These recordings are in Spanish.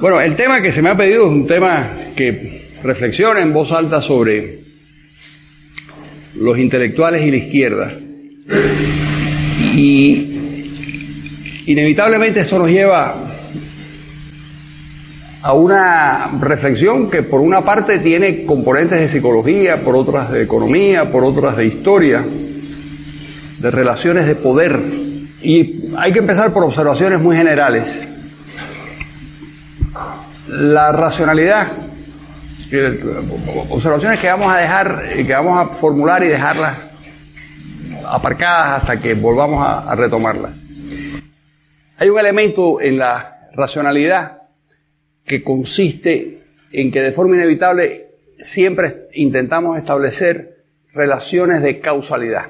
Bueno, el tema que se me ha pedido es un tema que reflexiona en voz alta sobre los intelectuales y la izquierda. Y inevitablemente esto nos lleva a una reflexión que por una parte tiene componentes de psicología, por otras de economía, por otras de historia, de relaciones de poder. Y hay que empezar por observaciones muy generales. La racionalidad, observaciones que vamos a dejar, que vamos a formular y dejarlas aparcadas hasta que volvamos a, a retomarlas. Hay un elemento en la racionalidad que consiste en que de forma inevitable siempre intentamos establecer relaciones de causalidad.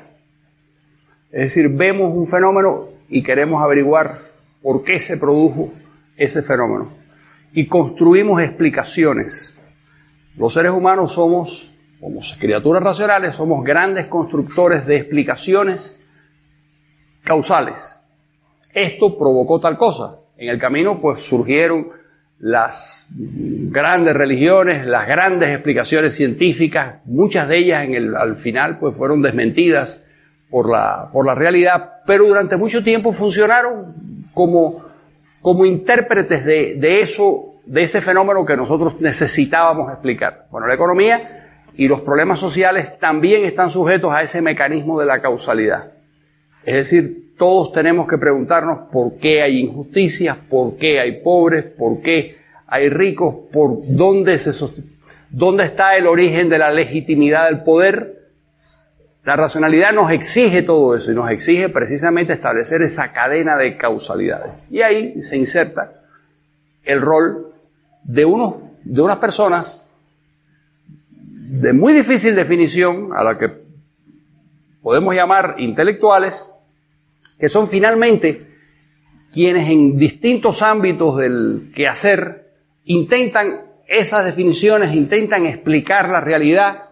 Es decir, vemos un fenómeno y queremos averiguar por qué se produjo ese fenómeno y construimos explicaciones. Los seres humanos somos, como criaturas racionales, somos grandes constructores de explicaciones causales. Esto provocó tal cosa. En el camino pues surgieron las grandes religiones, las grandes explicaciones científicas, muchas de ellas en el, al final pues fueron desmentidas por la, por la realidad, pero durante mucho tiempo funcionaron como como intérpretes de, de eso, de ese fenómeno que nosotros necesitábamos explicar. Bueno, la economía y los problemas sociales también están sujetos a ese mecanismo de la causalidad. Es decir, todos tenemos que preguntarnos por qué hay injusticias, por qué hay pobres, por qué hay ricos, por dónde se dónde está el origen de la legitimidad del poder, la racionalidad nos exige todo eso y nos exige precisamente establecer esa cadena de causalidades. Y ahí se inserta el rol de, unos, de unas personas de muy difícil definición, a la que podemos llamar intelectuales, que son finalmente quienes en distintos ámbitos del quehacer intentan esas definiciones, intentan explicar la realidad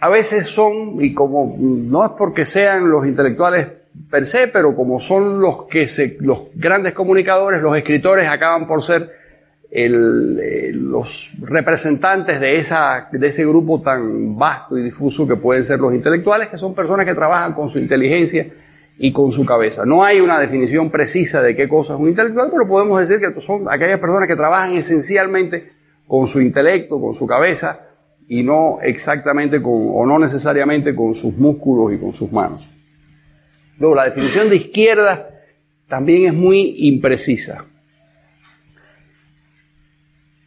a veces son, y como no es porque sean los intelectuales per se, pero como son los que se, los grandes comunicadores, los escritores acaban por ser el, eh, los representantes de esa, de ese grupo tan vasto y difuso que pueden ser los intelectuales, que son personas que trabajan con su inteligencia y con su cabeza. No hay una definición precisa de qué cosa es un intelectual, pero podemos decir que son aquellas personas que trabajan esencialmente con su intelecto, con su cabeza, y no exactamente con, o no necesariamente con sus músculos y con sus manos. Luego, la definición de izquierda también es muy imprecisa.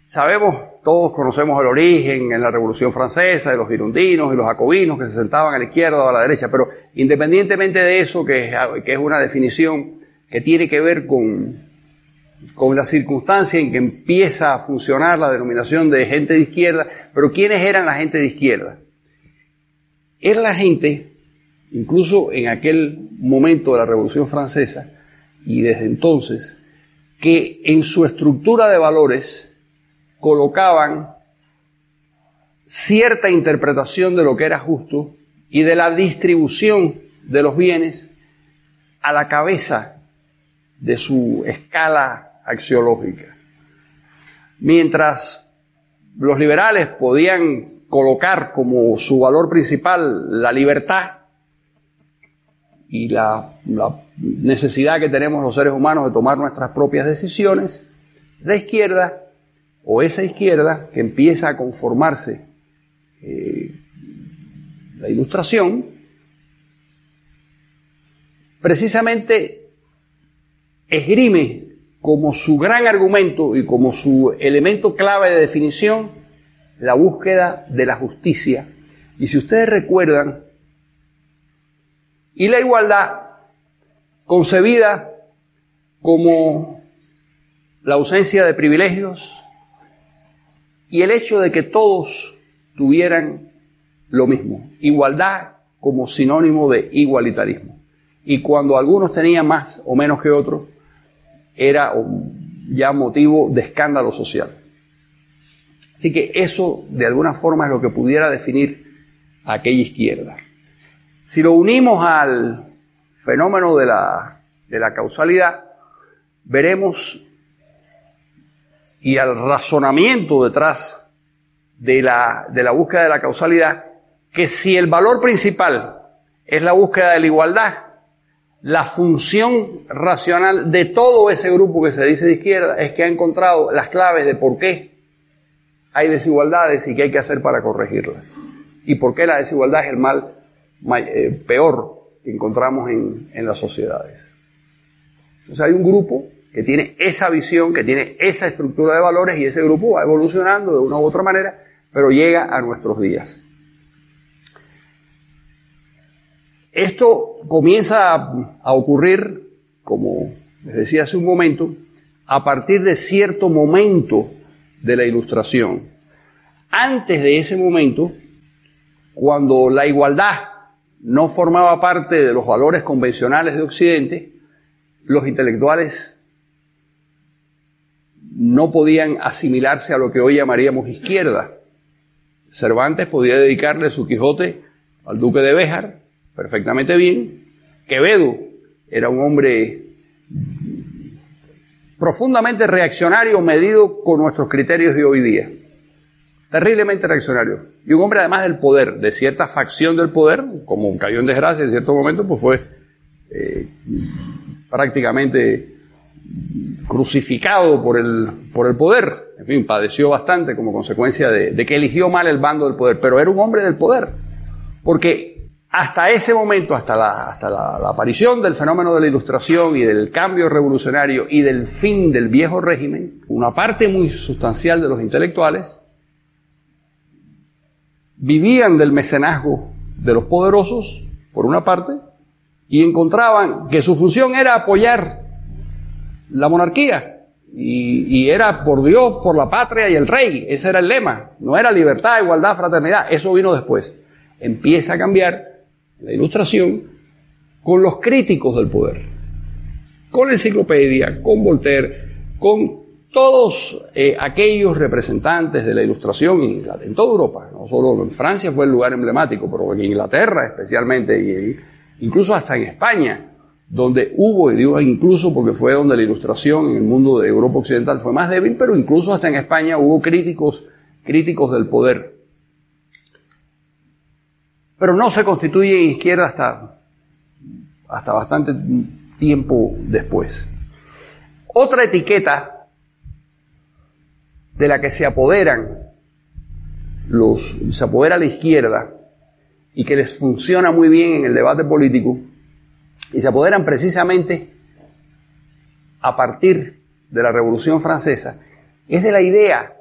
Sabemos, todos conocemos el origen en la Revolución Francesa de los girundinos y los jacobinos que se sentaban a la izquierda o a la derecha, pero independientemente de eso, que que es una definición que tiene que ver con, con la circunstancia en que empieza a funcionar la denominación de gente de izquierda, pero ¿quiénes eran la gente de izquierda? Era la gente, incluso en aquel momento de la Revolución Francesa y desde entonces, que en su estructura de valores colocaban cierta interpretación de lo que era justo y de la distribución de los bienes a la cabeza de su escala axiológica. Mientras los liberales podían colocar como su valor principal la libertad y la, necesidad que tenemos los seres humanos de tomar nuestras propias decisiones, la izquierda, o esa izquierda que empieza a conformarse eh, la ilustración, precisamente esgrime como su gran argumento y como su elemento clave de definición la búsqueda de la justicia. Y si ustedes recuerdan, y la igualdad concebida como la ausencia de privilegios y el hecho de que todos tuvieran lo mismo, igualdad como sinónimo de igualitarismo. Y cuando algunos tenían más o menos que otros, era ya motivo de escándalo social. Así que eso de alguna forma es lo que pudiera definir aquella izquierda. Si lo unimos al fenómeno de la, de la causalidad, veremos y al razonamiento detrás de la, de la búsqueda de la causalidad, que si el valor principal es la búsqueda de la igualdad, la función racional de todo ese grupo que se dice de izquierda es que ha encontrado las claves de por qué hay desigualdades y qué hay que hacer para corregirlas. Y por qué la desigualdad es el mal eh, peor que encontramos en, en las sociedades. Entonces hay un grupo que tiene esa visión, que tiene esa estructura de valores y ese grupo va evolucionando de una u otra manera, pero llega a nuestros días. Esto comienza a ocurrir, como les decía hace un momento, a partir de cierto momento de la ilustración. Antes de ese momento, cuando la igualdad no formaba parte de los valores convencionales de Occidente, los intelectuales no podían asimilarse a lo que hoy llamaríamos izquierda. Cervantes podía dedicarle su Quijote al duque de Béjar, perfectamente bien. Quevedo era un hombre profundamente reaccionario medido con nuestros criterios de hoy día. Terriblemente reaccionario. Y un hombre además del poder, de cierta facción del poder, como cayó en desgracia en cierto momento, pues fue eh, prácticamente crucificado por el, por el poder. En fin, padeció bastante como consecuencia de, de que eligió mal el bando del poder, pero era un hombre del poder. Porque hasta ese momento, hasta, la, aparición del fenómeno de la ilustración y del cambio revolucionario y del fin del viejo régimen, una parte muy sustancial de los intelectuales vivían del mecenazgo de los poderosos, por una parte, y encontraban que su función era apoyar la monarquía. Y, y, era por Dios, por la patria y el rey. Ese era el lema. No era libertad, igualdad, fraternidad. Eso vino después. Empieza a cambiar la ilustración con los críticos del poder. Con la enciclopedia, con Voltaire, con todos eh, aquellos representantes de la ilustración en, toda Europa, no solo en Francia fue el lugar emblemático, pero en Inglaterra especialmente, y incluso hasta en España, donde hubo, y digo incluso porque fue donde la ilustración en el mundo de Europa Occidental fue más débil, pero incluso hasta en España hubo críticos, críticos del poder. Pero no se constituye en izquierda hasta, hasta bastante tiempo después. Otra etiqueta de la que se apoderan los, se apodera la izquierda y que les funciona muy bien en el debate político, y se apoderan precisamente a partir de la Revolución Francesa, es de la idea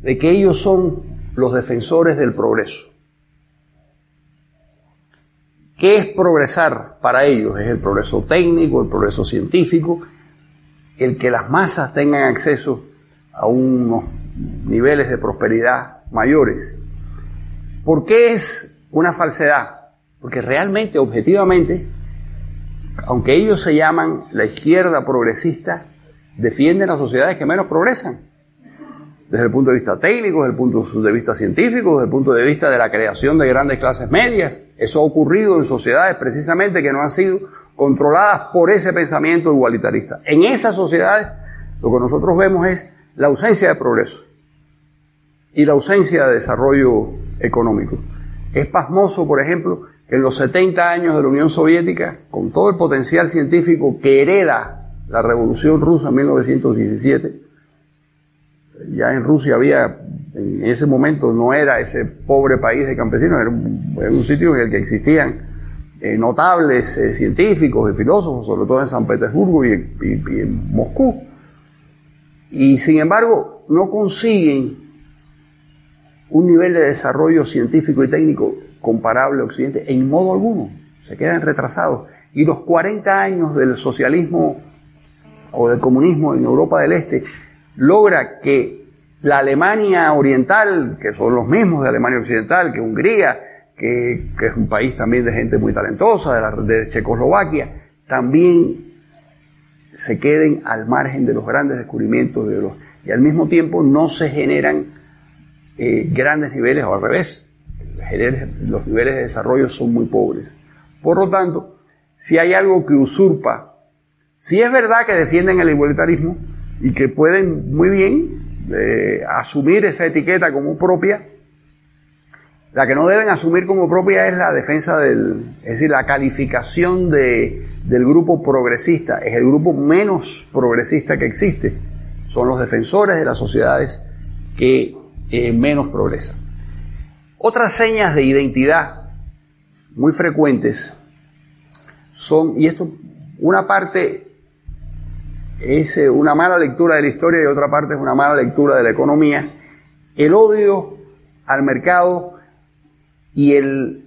de que ellos son los defensores del progreso. ¿Qué es progresar para ellos? Es el progreso técnico, el progreso científico, el que las masas tengan acceso a unos niveles de prosperidad mayores. ¿Por qué es una falsedad? Porque realmente, objetivamente, aunque ellos se llaman la izquierda progresista, defienden las sociedades que menos progresan. Desde el punto de vista técnico, desde el punto de vista científico, desde el punto de vista de la creación de grandes clases medias. Eso ha ocurrido en sociedades precisamente que no han sido controladas por ese pensamiento igualitarista. En esas sociedades lo que nosotros vemos es la ausencia de progreso y la ausencia de desarrollo económico. Es pasmoso, por ejemplo, que en los 70 años de la Unión Soviética, con todo el potencial científico que hereda la Revolución Rusa en 1917, ya en Rusia había, en ese momento no era ese pobre país de campesinos, era un, sitio en el que existían eh, notables eh, científicos y filósofos, sobre todo en San Petersburgo y, en Moscú. Y sin embargo, no consiguen un nivel de desarrollo científico y técnico comparable a Occidente en modo alguno. Se quedan retrasados. Y los 40 años del socialismo o del comunismo en Europa del Este logra que la Alemania Oriental, que son los mismos de Alemania Occidental, que Hungría, que, es un país también de gente muy talentosa, de, la, de Checoslovaquia, también se queden al margen de los grandes descubrimientos de los, y al mismo tiempo no se generan eh, grandes niveles, o al revés, los niveles de desarrollo son muy pobres. Por lo tanto, si hay algo que usurpa, si es verdad que defienden el igualitarismo y que pueden muy bien eh, asumir esa etiqueta como propia, la que no deben asumir como propia es la defensa del, es decir, la calificación de, del grupo progresista, es el grupo menos progresista que existe. Son los defensores de las sociedades que eh, menos progresan. Otras señas de identidad muy frecuentes son, y esto, una parte es eh, una mala lectura de la historia y otra parte es una mala lectura de la economía, el odio al mercado y, el,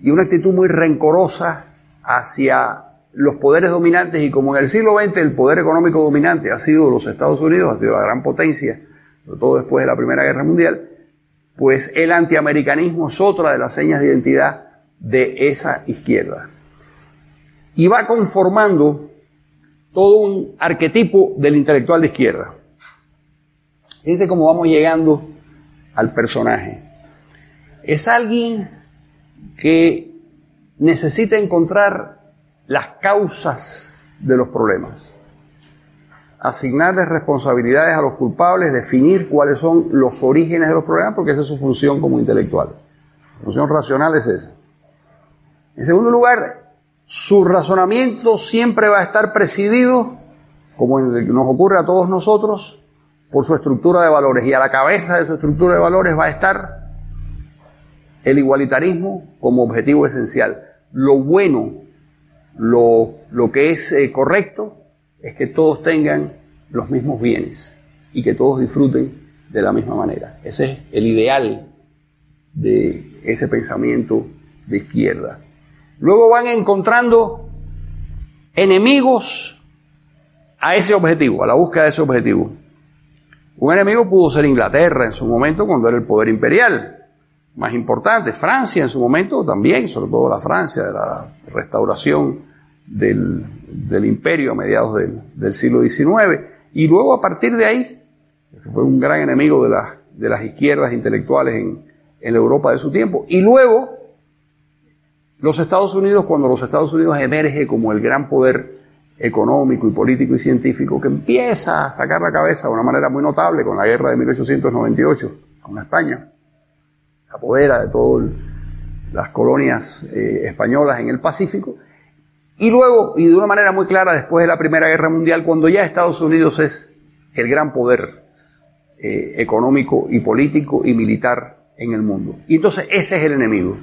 y una actitud muy rencorosa hacia los poderes dominantes y como en el siglo XX el poder económico dominante ha sido los Estados Unidos, ha sido la gran potencia, sobre todo después de la Primera Guerra Mundial, pues el antiamericanismo es otra de las señas de identidad de esa izquierda. Y va conformando todo un arquetipo del intelectual de izquierda. Fíjense cómo vamos llegando al personaje. Es alguien que necesita encontrar las causas de los problemas, asignarles responsabilidades a los culpables, definir cuáles son los orígenes de los problemas, porque esa es su función como intelectual. La función racional es esa. En segundo lugar, su razonamiento siempre va a estar presidido, como nos ocurre a todos nosotros, por su estructura de valores. Y a la cabeza de su estructura de valores va a estar el igualitarismo como objetivo esencial. Lo bueno, lo, lo que es eh, correcto, es que todos tengan los mismos bienes y que todos disfruten de la misma manera. Ese es el ideal de ese pensamiento de izquierda. Luego van encontrando enemigos a ese objetivo, a la búsqueda de ese objetivo. Un enemigo pudo ser Inglaterra en su momento cuando era el poder imperial más importante, Francia en su momento también, sobre todo la Francia de la restauración del, del imperio a mediados del, del, siglo XIX, y luego a partir de ahí, fue un gran enemigo de, la, de las izquierdas intelectuales en, en la Europa de su tiempo, y luego los Estados Unidos, cuando los Estados Unidos emerge como el gran poder económico y político y científico que empieza a sacar la cabeza de una manera muy notable con la guerra de 1898 con España, apodera de todas las colonias eh, españolas en el Pacífico. Y luego, y de una manera muy clara, después de la Primera Guerra Mundial, cuando ya Estados Unidos es el gran poder eh, económico y político y militar en el mundo. Y entonces ese es el enemigo.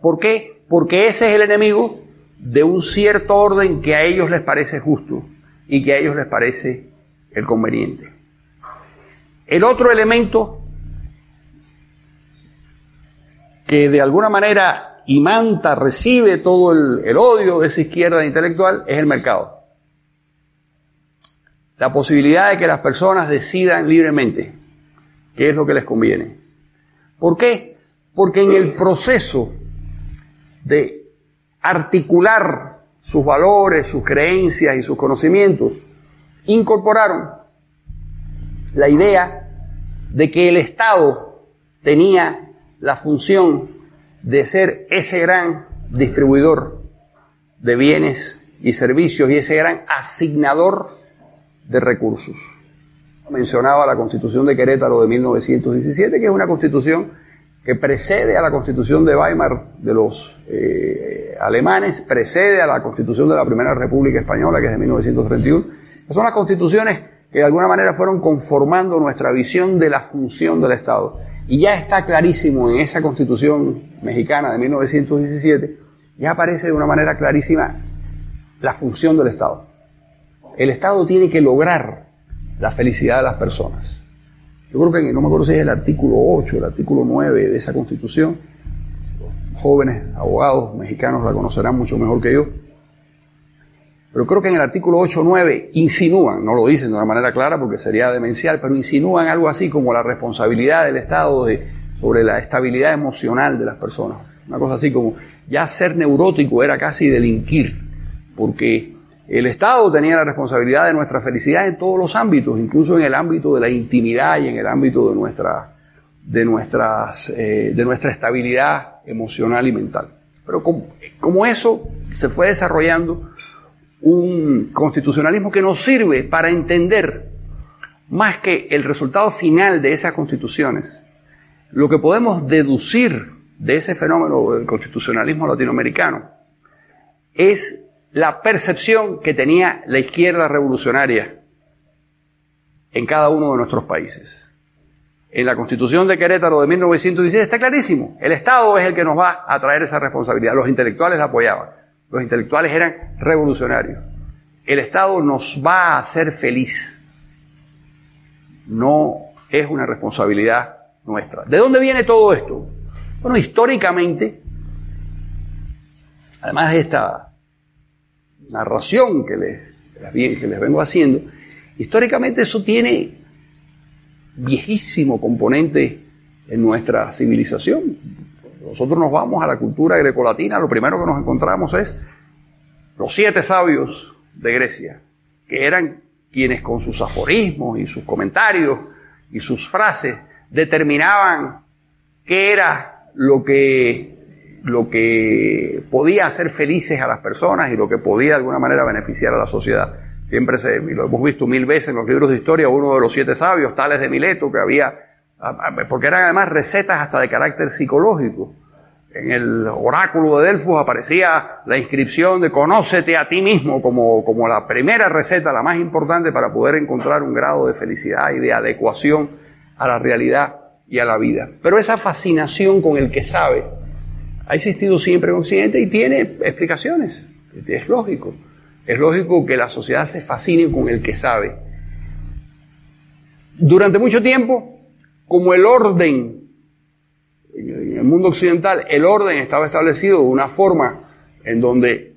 ¿Por qué? Porque ese es el enemigo de un cierto orden que a ellos les parece justo y que a ellos les parece el conveniente. El otro elemento que de alguna manera imanta, recibe todo el, odio de esa izquierda intelectual es el mercado. La posibilidad de que las personas decidan libremente qué es lo que les conviene. ¿Por qué? Porque en el proceso de articular sus valores, sus creencias y sus conocimientos, incorporaron la idea de que el Estado tenía la función de ser ese gran distribuidor de bienes y servicios y ese gran asignador de recursos. Mencionaba la Constitución de Querétaro de 1917, que es una constitución que precede a la Constitución de Weimar de los eh, alemanes, precede a la Constitución de la Primera República Española, que es de 1931. Son las constituciones que de alguna manera fueron conformando nuestra visión de la función del Estado. Y ya está clarísimo en esa constitución mexicana de 1917, ya aparece de una manera clarísima la función del Estado. El Estado tiene que lograr la felicidad de las personas. Yo creo que no me acuerdo si es el artículo 8, el artículo 9 de esa constitución. Los jóvenes abogados mexicanos la conocerán mucho mejor que yo. pero creo que en el artículo 8 o 9 insinúan, no lo dicen de una manera clara porque sería demencial, pero insinúan algo así como la responsabilidad del Estado de, sobre la estabilidad emocional de las personas. Una cosa así como ya ser neurótico era casi delinquir, porque el Estado tenía la responsabilidad de nuestra felicidad en todos los ámbitos, incluso en el ámbito de la intimidad y en el ámbito de nuestra, de eh, de nuestra estabilidad emocional y mental. Pero como, como eso se fue desarrollando un constitucionalismo que nos sirve para entender más que el resultado final de esas constituciones, lo que podemos deducir de ese fenómeno del constitucionalismo latinoamericano es la percepción que tenía la izquierda revolucionaria en cada uno de nuestros países. En la Constitución de Querétaro de 1916 está clarísimo, el Estado es el que nos va a traer esa responsabilidad. Los intelectuales la apoyaban, los intelectuales eran revolucionarios. El Estado nos va a hacer feliz. No es una responsabilidad nuestra. ¿De dónde viene todo esto? Bueno, históricamente, además de esta narración que les, que les vengo haciendo, históricamente eso tiene viejísimo componente en nuestra civilización. Nosotros nos vamos a la cultura grecolatina, lo primero que nos encontramos es los siete sabios de Grecia, que eran quienes con sus aforismos y sus comentarios y sus frases determinaban qué era lo que, lo que podía hacer felices a las personas y lo que podía de alguna manera beneficiar a la sociedad. Siempre se, lo hemos visto mil veces en los libros de historia, uno de los siete sabios, tales de Mileto, que había, porque eran además recetas hasta de carácter psicológico. En el oráculo de Delfos aparecía la inscripción de conócete a ti mismo como, como la primera receta, la más importante para poder encontrar un grado de felicidad y de adecuación a la realidad y a la vida. Pero esa fascinación con el que sabe ha existido siempre en Occidente y tiene explicaciones. Es lógico. Es lógico que la sociedad se fascine con el que sabe. Durante mucho tiempo, como el orden, en el mundo occidental, el orden estaba establecido de una forma en donde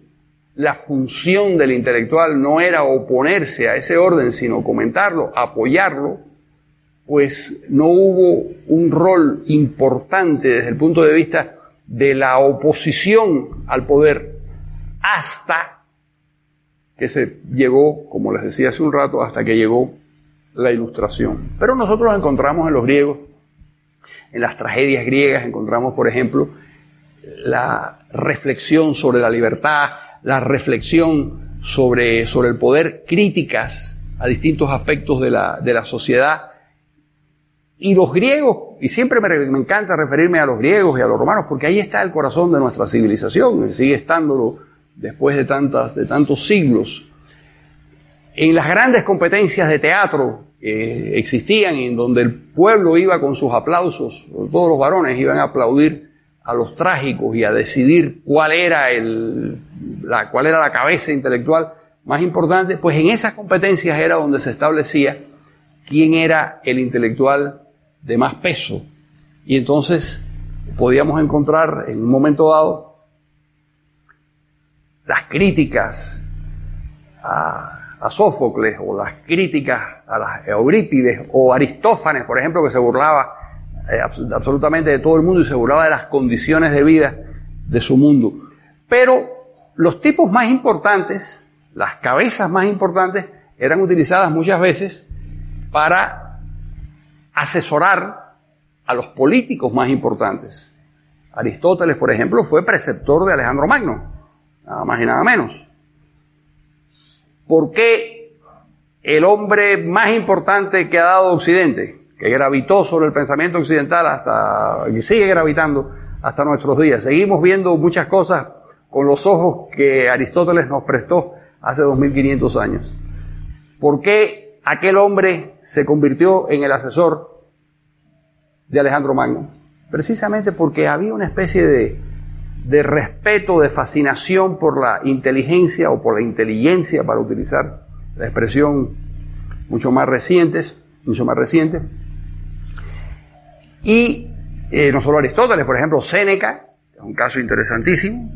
la función del intelectual no era oponerse a ese orden, sino comentarlo, apoyarlo, pues no hubo un rol importante desde el punto de vista de la oposición al poder hasta que se llegó, como les decía hace un rato, hasta que llegó la ilustración. Pero nosotros encontramos en los griegos, en las tragedias griegas, encontramos, por ejemplo, la reflexión sobre la libertad, la reflexión sobre, sobre el poder, críticas a distintos aspectos de la, de la sociedad. Y los griegos, y siempre me, me, encanta referirme a los griegos y a los romanos, porque ahí está el corazón de nuestra civilización, sigue estándolo después de, tantas, de tantos siglos. En las grandes competencias de teatro que existían, en donde el pueblo iba con sus aplausos, todos los varones iban a aplaudir a los trágicos y a decidir cuál era, el, la, cuál era la cabeza intelectual más importante, pues en esas competencias era donde se establecía quién era el intelectual de más peso. Y entonces podíamos encontrar en un momento dado las críticas a, Sófocles o las críticas a las Eurípides o Aristófanes, por ejemplo, que se burlaba eh, absolutamente de todo el mundo y se burlaba de las condiciones de vida de su mundo. Pero los tipos más importantes, las cabezas más importantes, eran utilizadas muchas veces para asesorar a los políticos más importantes. Aristóteles, por ejemplo, fue preceptor de Alejandro Magno nada más y nada menos. ¿Por qué el hombre más importante que ha dado Occidente, que gravitó sobre el pensamiento occidental hasta, y sigue gravitando hasta nuestros días, seguimos viendo muchas cosas con los ojos que Aristóteles nos prestó hace 2500 años? ¿Por qué aquel hombre se convirtió en el asesor de Alejandro Magno? Precisamente porque había una especie de de respeto, de fascinación por la inteligencia o por la inteligencia, para utilizar la expresión mucho más recientes, mucho más reciente. Y eh, no solo Aristóteles, por ejemplo, Séneca, es un caso interesantísimo,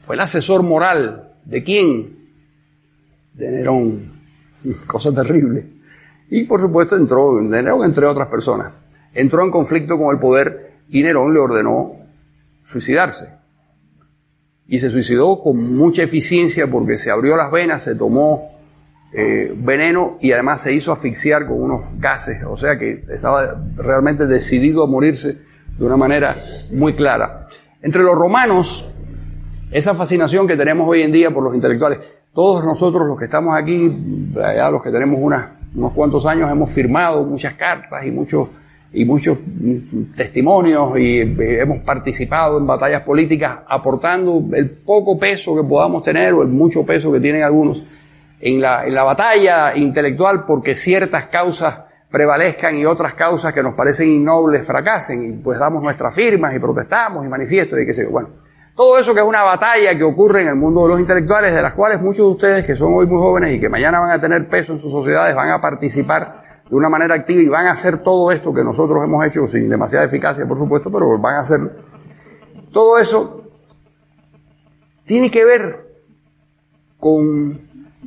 fue el asesor moral ¿De quién? De Nerón. Cosa terrible. Y por supuesto entró, Nerón entre otras personas, entró en conflicto con el poder y Nerón le ordenó suicidarse. Y se suicidó con mucha eficiencia porque se abrió las venas, se tomó eh, veneno y además se hizo asfixiar con unos gases, o sea que estaba realmente decidido a morirse de una manera muy clara. Entre los romanos, esa fascinación que tenemos hoy en día por los intelectuales, todos nosotros los que estamos aquí, allá los que tenemos unos cuantos años, hemos firmado muchas cartas y muchos y muchos testimonios y eh, hemos participado en batallas políticas aportando el poco peso que podamos tener o el mucho peso que tienen algunos en la, en la batalla intelectual porque ciertas causas prevalezcan y otras causas que nos parecen innobles fracasen y pues damos nuestras firmas y protestamos y manifiestos y qué sé yo. Bueno, todo eso que es una batalla que ocurre en el mundo de los intelectuales, de las cuales muchos de ustedes que son hoy muy jóvenes y que mañana van a tener peso en sus sociedades van a participar de una manera activa y van a hacer todo esto que nosotros hemos hecho sin demasiada eficacia, por supuesto, pero van a hacer todo eso tiene que ver con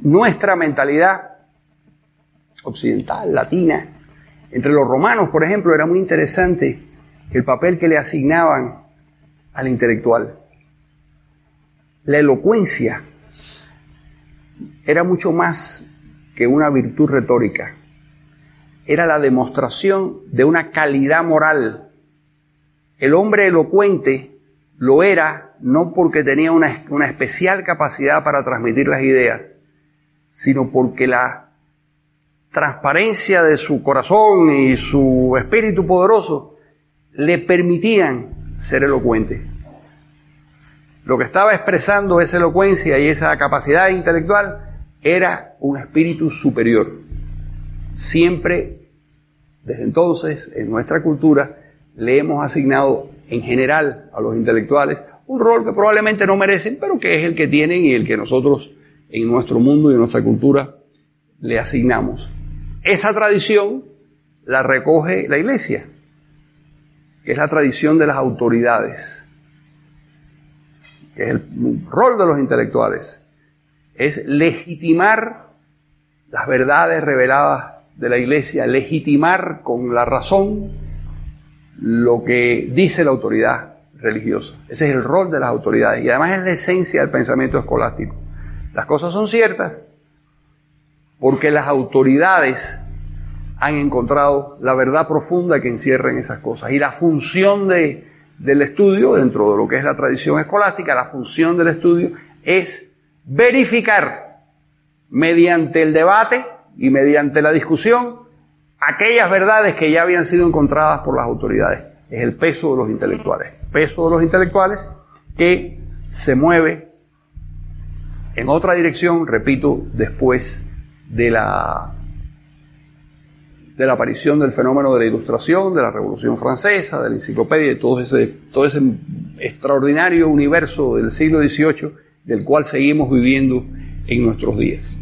nuestra mentalidad occidental, latina. Entre los romanos, por ejemplo, era muy interesante el papel que le asignaban al intelectual. La elocuencia era mucho más que una virtud retórica era la demostración de una calidad moral. El hombre elocuente lo era no porque tenía una, una especial capacidad para transmitir las ideas, sino porque la transparencia de su corazón y su espíritu poderoso le permitían ser elocuente. Lo que estaba expresando esa elocuencia y esa capacidad intelectual era un espíritu superior. Siempre, desde entonces, en nuestra cultura, le hemos asignado en general a los intelectuales un rol que probablemente no merecen, pero que es el que tienen y el que nosotros en nuestro mundo y en nuestra cultura le asignamos. Esa tradición la recoge la iglesia, que es la tradición de las autoridades, que es el rol de los intelectuales, es legitimar las verdades reveladas de la iglesia, legitimar con la razón lo que dice la autoridad religiosa. Ese es el rol de las autoridades y además es la esencia del pensamiento escolástico. Las cosas son ciertas porque las autoridades han encontrado la verdad profunda que encierra en esas cosas. Y la función de, del estudio, dentro de lo que es la tradición escolástica, la función del estudio es verificar mediante el debate y mediante la discusión aquellas verdades que ya habían sido encontradas por las autoridades. Es el peso de los intelectuales. Peso de los intelectuales que se mueve en otra dirección, repito, después de la, de la aparición del fenómeno de la ilustración, de la Revolución Francesa, de la enciclopedia, de todo ese, todo ese extraordinario universo del siglo XVIII del cual seguimos viviendo en nuestros días.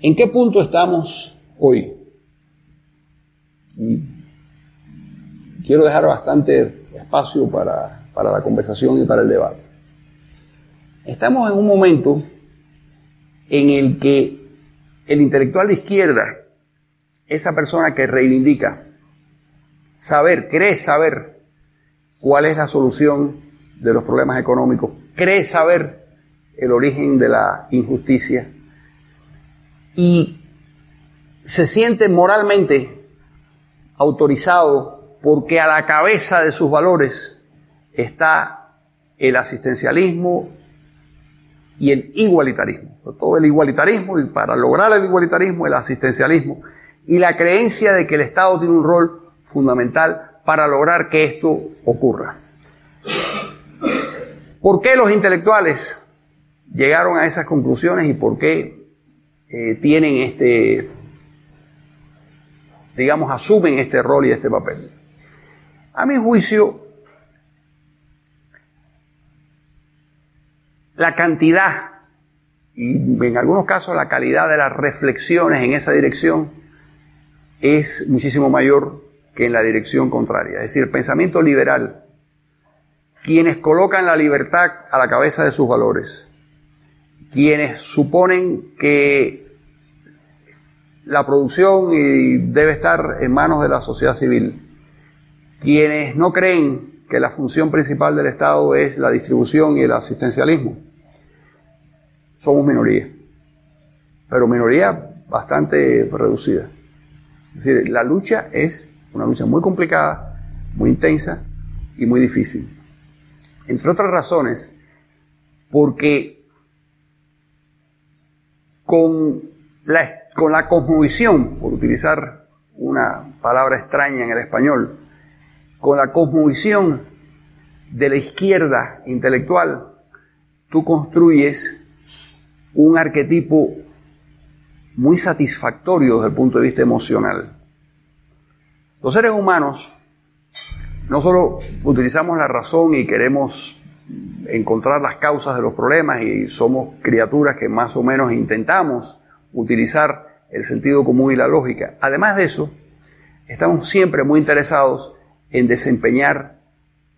¿En qué punto estamos hoy? quiero dejar bastante espacio para, para la conversación y para el debate. Estamos en un momento en el que el intelectual de izquierda, esa persona que reivindica saber, cree saber cuál es la solución de los problemas económicos, cree saber el origen de la injusticia y se siente moralmente autorizado porque a la cabeza de sus valores está el asistencialismo y el igualitarismo. Todo el igualitarismo y para lograr el igualitarismo el asistencialismo y la creencia de que el Estado tiene un rol fundamental para lograr que esto ocurra. ¿Por qué los intelectuales llegaron a esas conclusiones y por qué eh, tienen este, digamos, asumen este rol y este papel. A mi juicio, la cantidad y en algunos casos la calidad de las reflexiones en esa dirección es muchísimo mayor que en la dirección contraria. Es decir, el pensamiento liberal quienes colocan la libertad a la cabeza de sus valores, quienes suponen que la producción debe estar en manos de la sociedad civil, quienes no creen que la función principal del Estado es la distribución y el asistencialismo, somos minoría, pero minoría bastante reducida. Es decir, la lucha es una lucha muy complicada, muy intensa y muy difícil. Entre otras razones, porque con la, con la cosmovisión, por utilizar una palabra extraña en el español, con la cosmovisión de la izquierda intelectual, tú construyes un arquetipo muy satisfactorio desde el punto de vista emocional. Los seres humanos no solo utilizamos la razón y queremos encontrar las causas de los problemas y somos criaturas que más o menos intentamos utilizar el sentido común y la lógica. Además de eso, estamos siempre muy interesados en desempeñar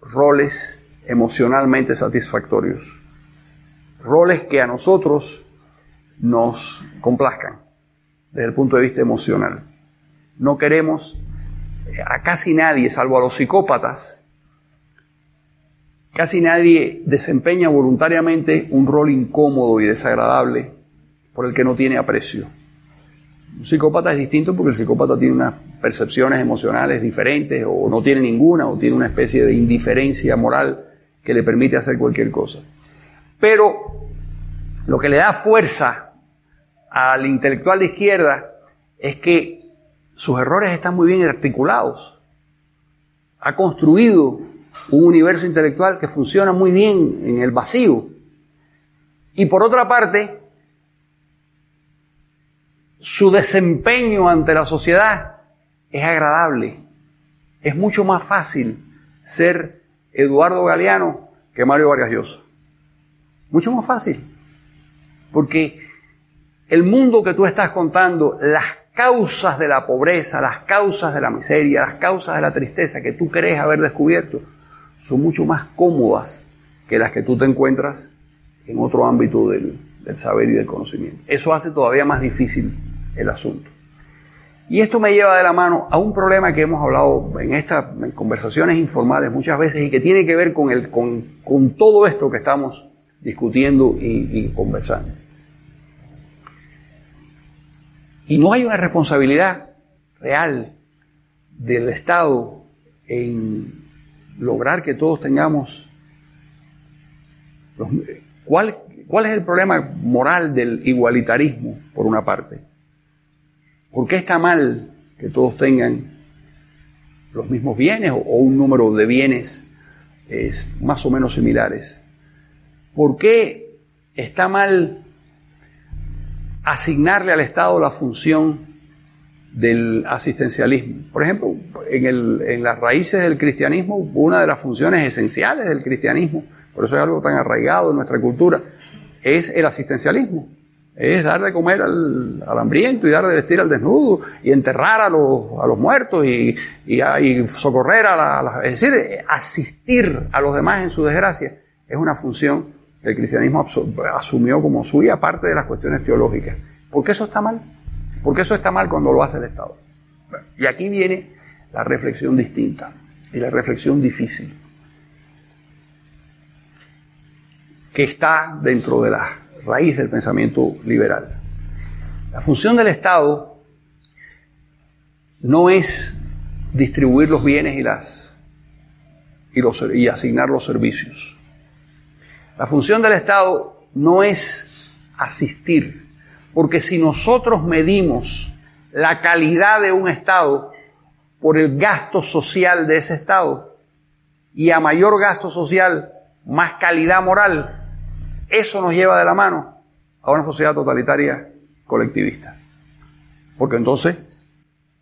roles emocionalmente satisfactorios, roles que a nosotros nos complazcan desde el punto de vista emocional. No queremos a casi nadie, salvo a los psicópatas, casi nadie desempeña voluntariamente un rol incómodo y desagradable por el que no tiene aprecio. Un psicópata es distinto porque el psicópata tiene unas percepciones emocionales diferentes o no tiene ninguna o tiene una especie de indiferencia moral que le permite hacer cualquier cosa. Pero lo que le da fuerza al intelectual de izquierda es que sus errores están muy bien articulados. Ha construido un universo intelectual que funciona muy bien en el vacío. Y por otra parte, su desempeño ante la sociedad es agradable. Es mucho más fácil ser Eduardo Galeano que Mario Vargas Llosa. Mucho más fácil. Porque el mundo que tú estás contando, las causas de la pobreza, las causas de la miseria, las causas de la tristeza que tú crees haber descubierto, son mucho más cómodas que las que tú te encuentras en otro ámbito del, saber y del conocimiento. Eso hace todavía más difícil el asunto. Y esto me lleva de la mano a un problema que hemos hablado en estas conversaciones informales muchas veces y que tiene que ver con, el, con, todo esto que estamos discutiendo y conversando. Y no hay una responsabilidad real del Estado en lograr que todos tengamos... ¿cuál, ¿Cuál es el problema moral del igualitarismo, por una parte? ¿Por qué está mal que todos tengan los mismos bienes o, un número de bienes es más o menos similares? ¿Por qué está mal asignarle al Estado la función del asistencialismo. Por ejemplo, en, las raíces del cristianismo, una de las funciones esenciales del cristianismo, por eso es algo tan arraigado en nuestra cultura, es el asistencialismo. Es dar de comer al, hambriento y dar de vestir al desnudo y enterrar a los, muertos y, socorrer a la, Es decir, asistir a los demás en su desgracia es una función el cristianismo asumió como suya parte de las cuestiones teológicas. ¿Por qué eso está mal? ¿Por qué eso está mal cuando lo hace el Estado? y aquí viene la reflexión distinta y la reflexión difícil, que está dentro de la raíz del pensamiento liberal. La función del Estado no es distribuir los bienes y las y, los, y asignar los servicios. La función del Estado no es asistir, porque si nosotros medimos la calidad de un Estado por el gasto social de ese Estado, y a mayor gasto social, más calidad moral, eso nos lleva de la mano a una sociedad totalitaria colectivista. Porque entonces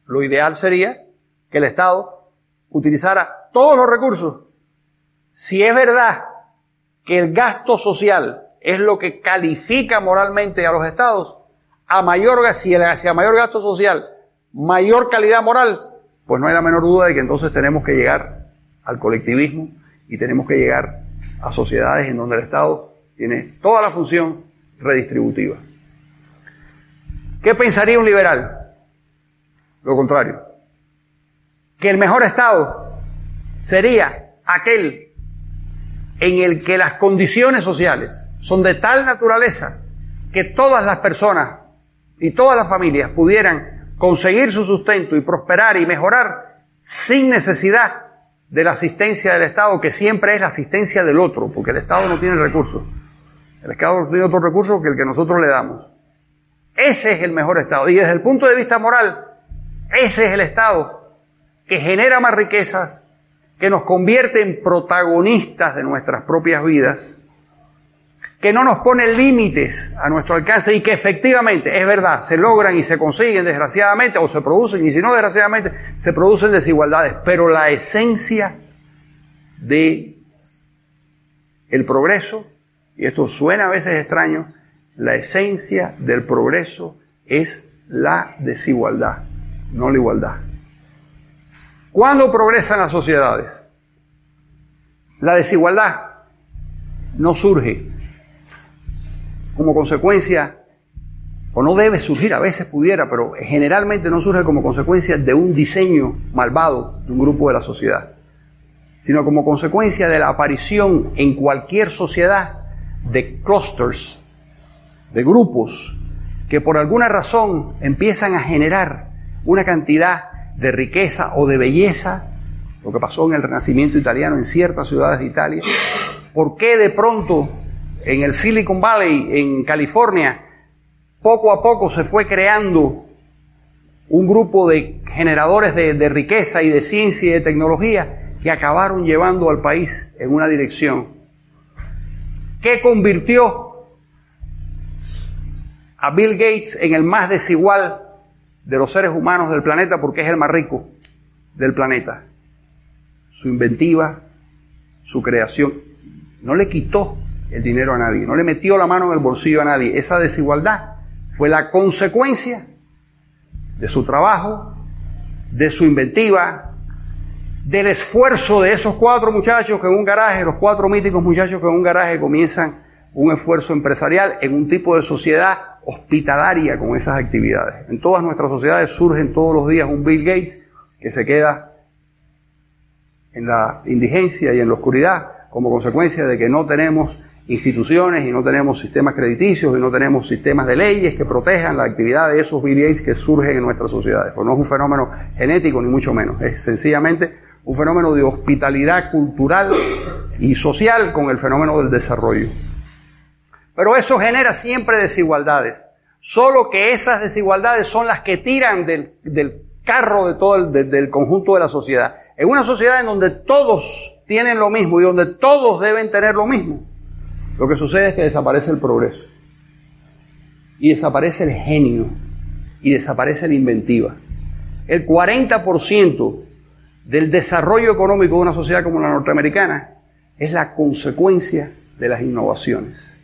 lo ideal sería que el Estado utilizara todos los recursos. Si es verdad que el gasto social es lo que califica moralmente a los estados, a mayor, si mayor gasto social, mayor calidad moral, pues no hay la menor duda de que entonces tenemos que llegar al colectivismo y tenemos que llegar a sociedades en donde el Estado tiene toda la función redistributiva. ¿Qué pensaría un liberal? Lo contrario. Que el mejor Estado sería aquel en el que las condiciones sociales son de tal naturaleza que todas las personas y todas las familias pudieran conseguir su sustento y prosperar y mejorar sin necesidad de la asistencia del Estado, que siempre es la asistencia del otro, porque el Estado no tiene recursos. El Estado no tiene otro recurso que el que nosotros le damos. Ese es el mejor Estado. Y desde el punto de vista moral, ese es el Estado que genera más riquezas, que nos convierte en protagonistas de nuestras propias vidas, que no nos pone límites a nuestro alcance y que efectivamente, es verdad, se logran y se consiguen desgraciadamente, o se producen, y si no desgraciadamente, se producen desigualdades, pero la esencia de el progreso, y esto suena a veces extraño, la esencia del progreso es la desigualdad, no la igualdad. ¿Cuándo progresan las sociedades? La desigualdad no surge como consecuencia, o no debe surgir, a veces pudiera, pero generalmente no surge como consecuencia de un diseño malvado de un grupo de la sociedad, sino como consecuencia de la aparición en cualquier sociedad de clusters, de grupos, que por alguna razón empiezan a generar una cantidad de riqueza o de belleza, lo que pasó en el Renacimiento italiano en ciertas ciudades de Italia, ¿por qué de pronto en el Silicon Valley, en California, poco a poco se fue creando un grupo de generadores de, riqueza y de ciencia y de tecnología que acabaron llevando al país en una dirección que convirtió a Bill Gates en el más desigual de los seres humanos del planeta porque es el más rico del planeta. Su inventiva, su creación, no le quitó el dinero a nadie, no le metió la mano en el bolsillo a nadie. Esa desigualdad fue la consecuencia de su trabajo, de su inventiva, del esfuerzo de esos cuatro muchachos que en un garaje, los cuatro míticos muchachos que en un garaje comienzan un esfuerzo empresarial en un tipo de sociedad hospitalaria con esas actividades. En todas nuestras sociedades surgen todos los días un Bill Gates que se queda en la indigencia y en la oscuridad como consecuencia de que no tenemos instituciones y no tenemos sistemas crediticios y no tenemos sistemas de leyes que protejan la actividad de esos Bill Gates que surgen en nuestras sociedades. Pues no es un fenómeno genético ni mucho menos, es sencillamente un fenómeno de hospitalidad cultural y social con el fenómeno del desarrollo. Pero eso genera siempre desigualdades. Solo que esas desigualdades son las que tiran del, carro de todo el, del conjunto de la sociedad. En una sociedad en donde todos tienen lo mismo y donde todos deben tener lo mismo, lo que sucede es que desaparece el progreso. Y desaparece el genio. Y desaparece la inventiva. El 40% del desarrollo económico de una sociedad como la norteamericana es la consecuencia de las innovaciones.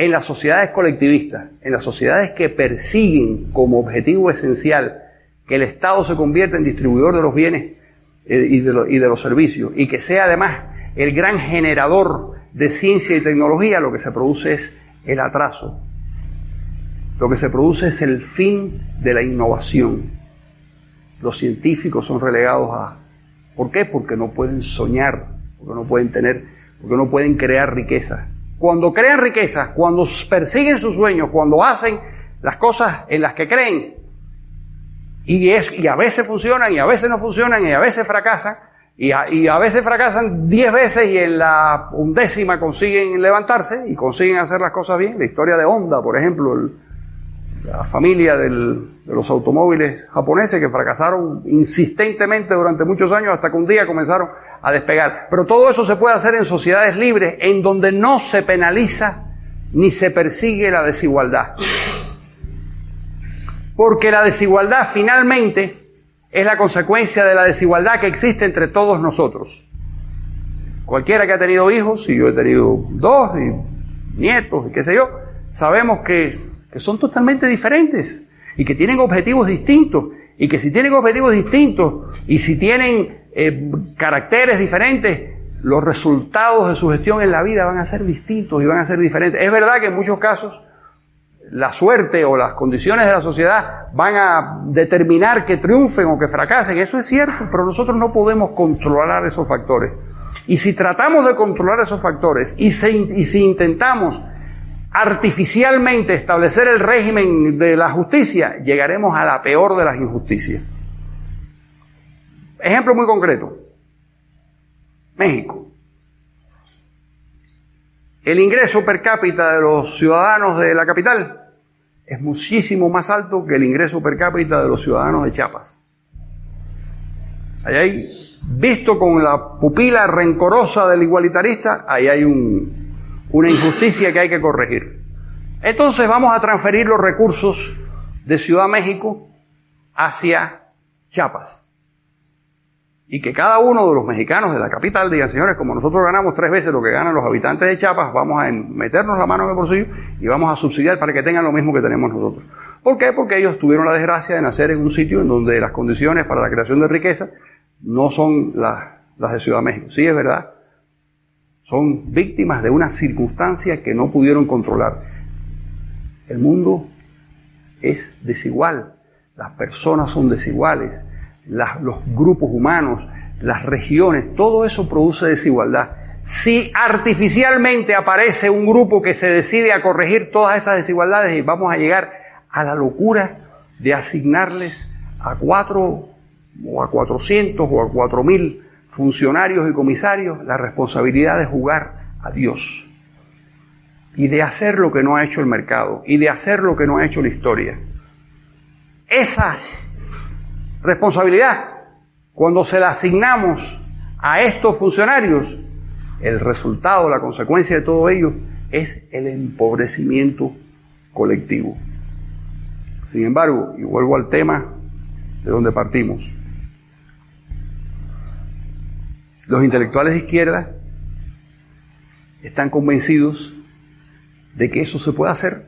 En las sociedades colectivistas, en las sociedades que persiguen como objetivo esencial que el Estado se convierta en distribuidor de los bienes eh, y de, y de los servicios y que sea además el gran generador de ciencia y tecnología, lo que se produce es el atraso. Lo que se produce es el fin de la innovación. Los científicos son relegados a... ¿Por qué? Porque no pueden soñar, porque no pueden tener, porque no pueden crear riqueza. Cuando crean riqueza, cuando persiguen sus sueños, cuando hacen las cosas en las que creen, y, es, y a veces funcionan y a veces no funcionan y a veces fracasan, y a, veces fracasan diez veces y en la undécima consiguen levantarse y consiguen hacer las cosas bien. La historia de Honda, por ejemplo, la familia de los automóviles japoneses que fracasaron insistentemente durante muchos años hasta que un día comenzaron a despegar. Pero todo eso se puede hacer en sociedades libres, en donde no se penaliza ni se persigue la desigualdad. Porque la desigualdad finalmente es la consecuencia de la desigualdad que existe entre todos nosotros. Cualquiera que ha tenido hijos, y yo he tenido dos, y nietos, y qué sé yo, sabemos que, son totalmente diferentes y que tienen objetivos distintos. Y que si tienen objetivos distintos y si tienen eh, caracteres diferentes, los resultados de su gestión en la vida van a ser distintos y van a ser diferentes. Es verdad que en muchos casos la suerte o las condiciones de la sociedad van a determinar que triunfen o que fracasen. Eso es cierto, pero nosotros no podemos controlar esos factores. Y si tratamos de controlar esos factores y, y si intentamos artificialmente establecer el régimen de la justicia, llegaremos a la peor de las injusticias. Ejemplo muy concreto. México. El ingreso per cápita de los ciudadanos de la capital es muchísimo más alto que el ingreso per cápita de los ciudadanos de Chiapas. Ahí hay, visto con la pupila rencorosa del igualitarista, ahí hay una injusticia que hay que corregir. Entonces vamos a transferir los recursos de Ciudad México hacia Chiapas y que cada uno de los mexicanos de la capital digan, señores, como nosotros ganamos tres veces lo que ganan los habitantes de Chiapas, vamos a meternos la mano en el bolsillo y vamos a subsidiar para que tengan lo mismo que tenemos nosotros. ¿Por qué? Porque ellos tuvieron la desgracia de nacer en un sitio en donde las condiciones para la creación de riqueza no son las, las de Ciudad México. Sí, es verdad. Son víctimas de una circunstancia que no pudieron controlar. El mundo es desigual. Las personas son desiguales los grupos humanos, las regiones, todo eso produce desigualdad. Si artificialmente aparece un grupo que se decide a corregir todas esas desigualdades, vamos a llegar a la locura de asignarles a cuatro o a cuatrocientos o a cuatro mil funcionarios y comisarios la responsabilidad de jugar a Dios y de hacer lo que no ha hecho el mercado y de hacer lo que no ha hecho la historia. Esa responsabilidad, cuando se la asignamos a estos funcionarios, el resultado, la consecuencia de todo ello es el empobrecimiento colectivo. Sin embargo, y vuelvo al tema de donde partimos, los intelectuales de izquierda están convencidos de que eso se puede hacer,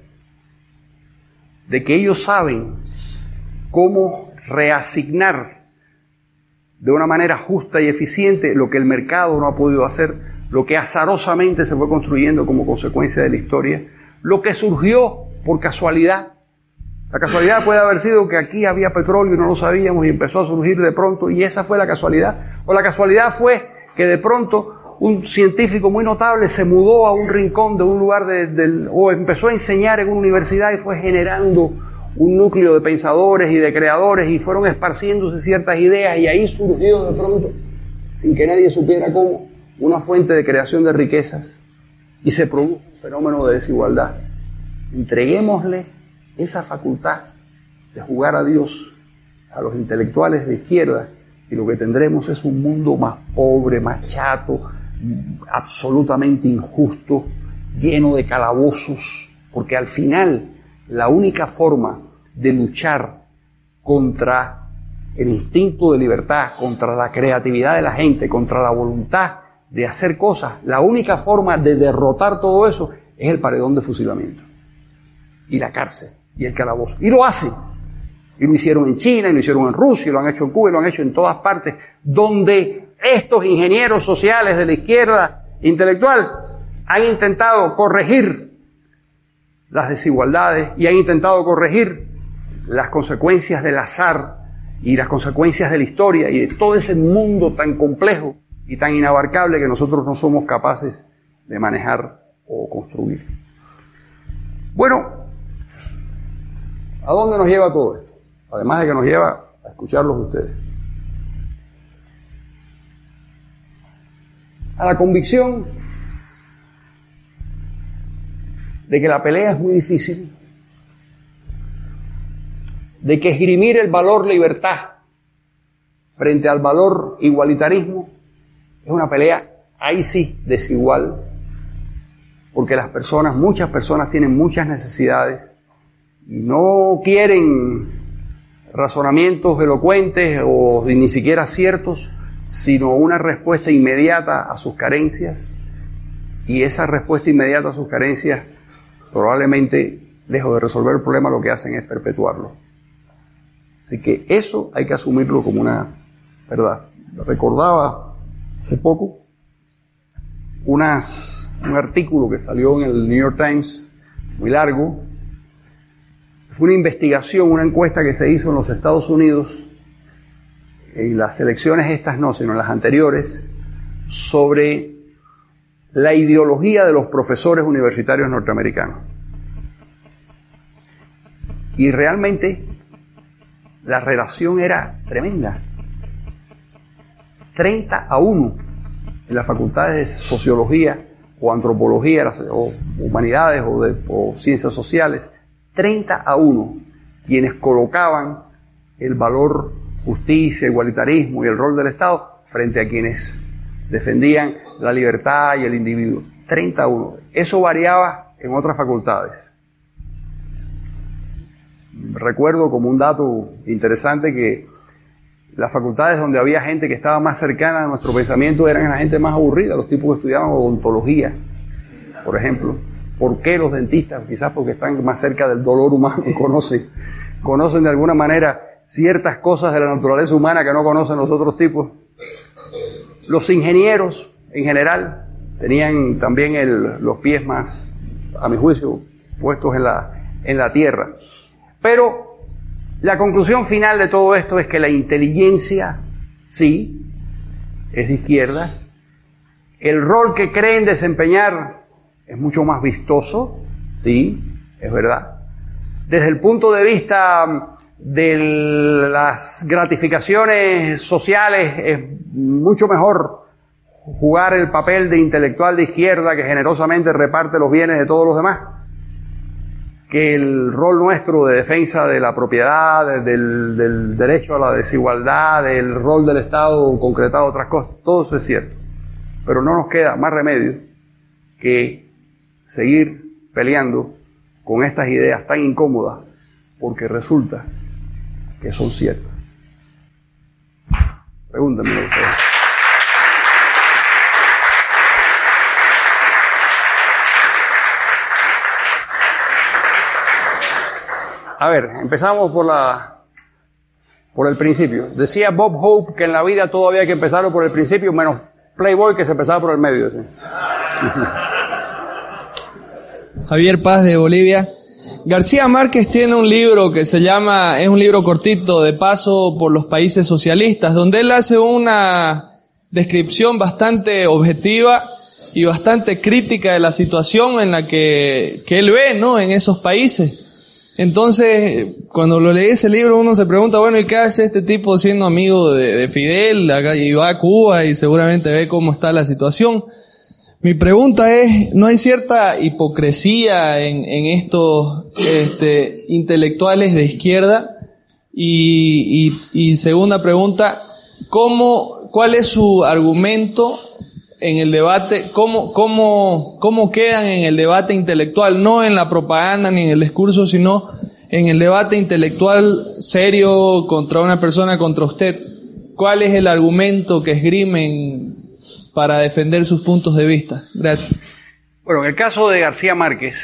de que ellos saben cómo reasignar de una manera justa y eficiente lo que el mercado no ha podido hacer, lo que azarosamente se fue construyendo como consecuencia de la historia, lo que surgió por casualidad. La casualidad puede haber sido que aquí había petróleo y no lo sabíamos y empezó a surgir de pronto y esa fue la casualidad. O la casualidad fue que de pronto un científico muy notable se mudó a un rincón de un lugar de, o empezó a enseñar en una universidad y fue generando un núcleo de pensadores y de creadores y fueron esparciéndose ciertas ideas y ahí surgió de pronto, sin que nadie supiera cómo, una fuente de creación de riquezas y se produjo un fenómeno de desigualdad. Entreguémosle esa facultad de jugar a Dios a los intelectuales de izquierda y lo que tendremos es un mundo más pobre, más chato, absolutamente injusto, lleno de calabozos, porque al final la única forma de luchar contra el instinto de libertad, contra la creatividad de la gente, contra la voluntad de hacer cosas, la única forma de derrotar todo eso es el paredón de fusilamiento y la cárcel y el calabozo. Y lo hacen. Y lo hicieron en China, y lo hicieron en Rusia, y lo han hecho en Cuba, y lo han hecho en todas partes, donde estos ingenieros sociales de la izquierda intelectual han intentado corregir las desigualdades y han intentado corregir las consecuencias del azar y las consecuencias de la historia y de todo ese mundo tan complejo y tan inabarcable que nosotros no somos capaces de manejar o construir. Bueno, ¿a dónde nos lleva todo esto? Además de que nos lleva a escucharlos ustedes. A la convicción de que la pelea es muy difícil, de que esgrimir el valor libertad frente al valor igualitarismo es una pelea, ahí sí, desigual, porque las personas, muchas personas tienen muchas necesidades y no quieren razonamientos elocuentes o ni siquiera ciertos, sino una respuesta inmediata a sus carencias y esa respuesta inmediata a sus carencias probablemente, lejos de resolver el problema, lo que hacen es perpetuarlo. Así que eso hay que asumirlo como una verdad. Recordaba hace poco unas, un artículo que salió en el New York Times, muy largo. Fue una investigación, una encuesta que se hizo en los Estados Unidos, en las elecciones estas no, sino en las anteriores, sobre la ideología de los profesores universitarios norteamericanos. Y realmente la relación era tremenda. 30 a 1 en las facultades de sociología o antropología o humanidades o, de, o ciencias sociales, 30 a 1 quienes colocaban el valor justicia, igualitarismo y el rol del Estado frente a quienes defendían la libertad y el individuo. 30 a 1. Eso variaba en otras facultades. Recuerdo como un dato interesante que las facultades donde había gente que estaba más cercana a nuestro pensamiento eran la gente más aburrida, los tipos que estudiaban odontología, por ejemplo. ¿Por qué los dentistas? Quizás porque están más cerca del dolor humano, conocen, conocen de alguna manera ciertas cosas de la naturaleza humana que no conocen los otros tipos. Los ingenieros, en general, tenían también los pies más, a mi juicio, puestos en la, en la tierra. Pero la conclusión final de todo esto es que la inteligencia, sí, es de izquierda. El rol que creen desempeñar es mucho más vistoso, sí, es verdad. Desde el punto de vista de las gratificaciones sociales es mucho mejor jugar el papel de intelectual de izquierda que generosamente reparte los bienes de todos los demás que el rol nuestro de defensa de la propiedad, del, derecho a la desigualdad, del rol del Estado concretado, otras cosas, todo eso es cierto. Pero no nos queda más remedio que seguir peleando con estas ideas tan incómodas, porque resulta que son ciertas. Pregúntenme ustedes. A ver, empezamos por la por el principio. Decía Bob Hope que en la vida todo había que empezarlo por el principio, menos Playboy que se empezaba por el medio. Javier Paz de Bolivia. García Márquez tiene un libro que se llama, es un libro cortito de paso por los países socialistas, donde él hace una descripción bastante objetiva y bastante crítica de la situación en la que, que él ve, ¿no? En esos países. Entonces, cuando lo lee ese libro, uno se pregunta, bueno, ¿y qué hace este tipo siendo amigo de, de Fidel? Y va a Cuba y seguramente ve cómo está la situación. Mi pregunta es, ¿no hay cierta hipocresía en, en estos este, intelectuales de izquierda? Y, y, y, segunda pregunta, ¿cómo, ¿cuál es su argumento en el debate? ¿Cómo, cómo, ¿Cómo quedan en el debate intelectual? No en la propaganda ni en el discurso, sino en el debate intelectual serio contra una persona, contra usted. ¿Cuál es el argumento que esgrimen para defender sus puntos de vista. Gracias. Bueno, en el caso de García Márquez,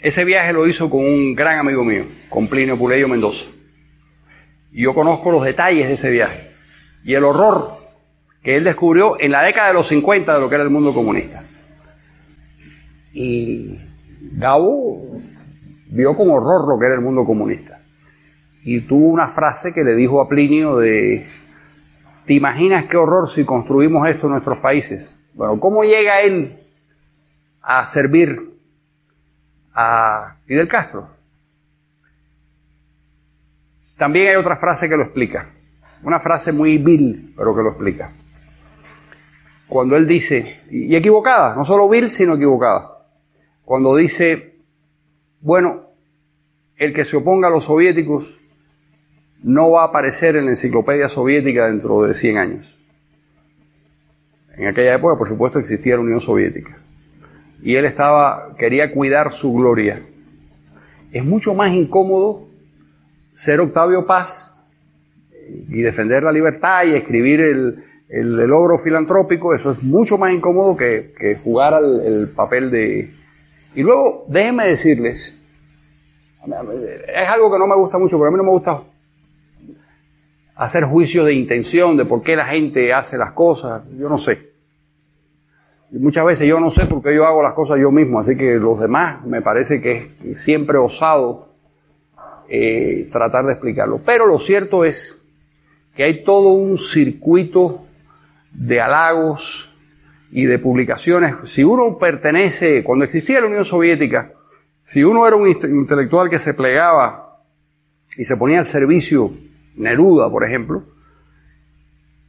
ese viaje lo hizo con un gran amigo mío, con Plinio Puleyo Mendoza. Y yo conozco los detalles de ese viaje y el horror que él descubrió en la década de los 50 de lo que era el mundo comunista. Y Gabo vio con horror lo que era el mundo comunista. Y tuvo una frase que le dijo a Plinio de ¿Te imaginas qué horror si construimos esto en nuestros países? Bueno, ¿cómo llega él a servir a Fidel Castro? También hay otra frase que lo explica. Una frase muy vil, pero que lo explica. Cuando él dice, y equivocada, no solo vil, sino equivocada. Cuando dice, bueno, el que se oponga a los soviéticos no va a aparecer en la enciclopedia soviética dentro de 100 años. En aquella época, por supuesto, existía la Unión Soviética. Y él estaba, quería cuidar su gloria. Es mucho más incómodo ser Octavio Paz y defender la libertad y escribir el, el, logro filantrópico, eso es mucho más incómodo que, que jugar al el papel de... Y luego, déjenme decirles, es algo que no me gusta mucho, pero a mí no me gusta hacer juicios de intención, de por qué la gente hace las cosas, yo no sé. Muchas veces yo no sé por qué yo hago las cosas yo mismo, así que los demás me parece que es siempre osado eh, tratar de explicarlo. Pero lo cierto es que hay todo un circuito de halagos y de publicaciones. Si uno pertenece, cuando existía la Unión Soviética, si uno era un intelectual que se plegaba y se ponía al servicio, Neruda, por ejemplo,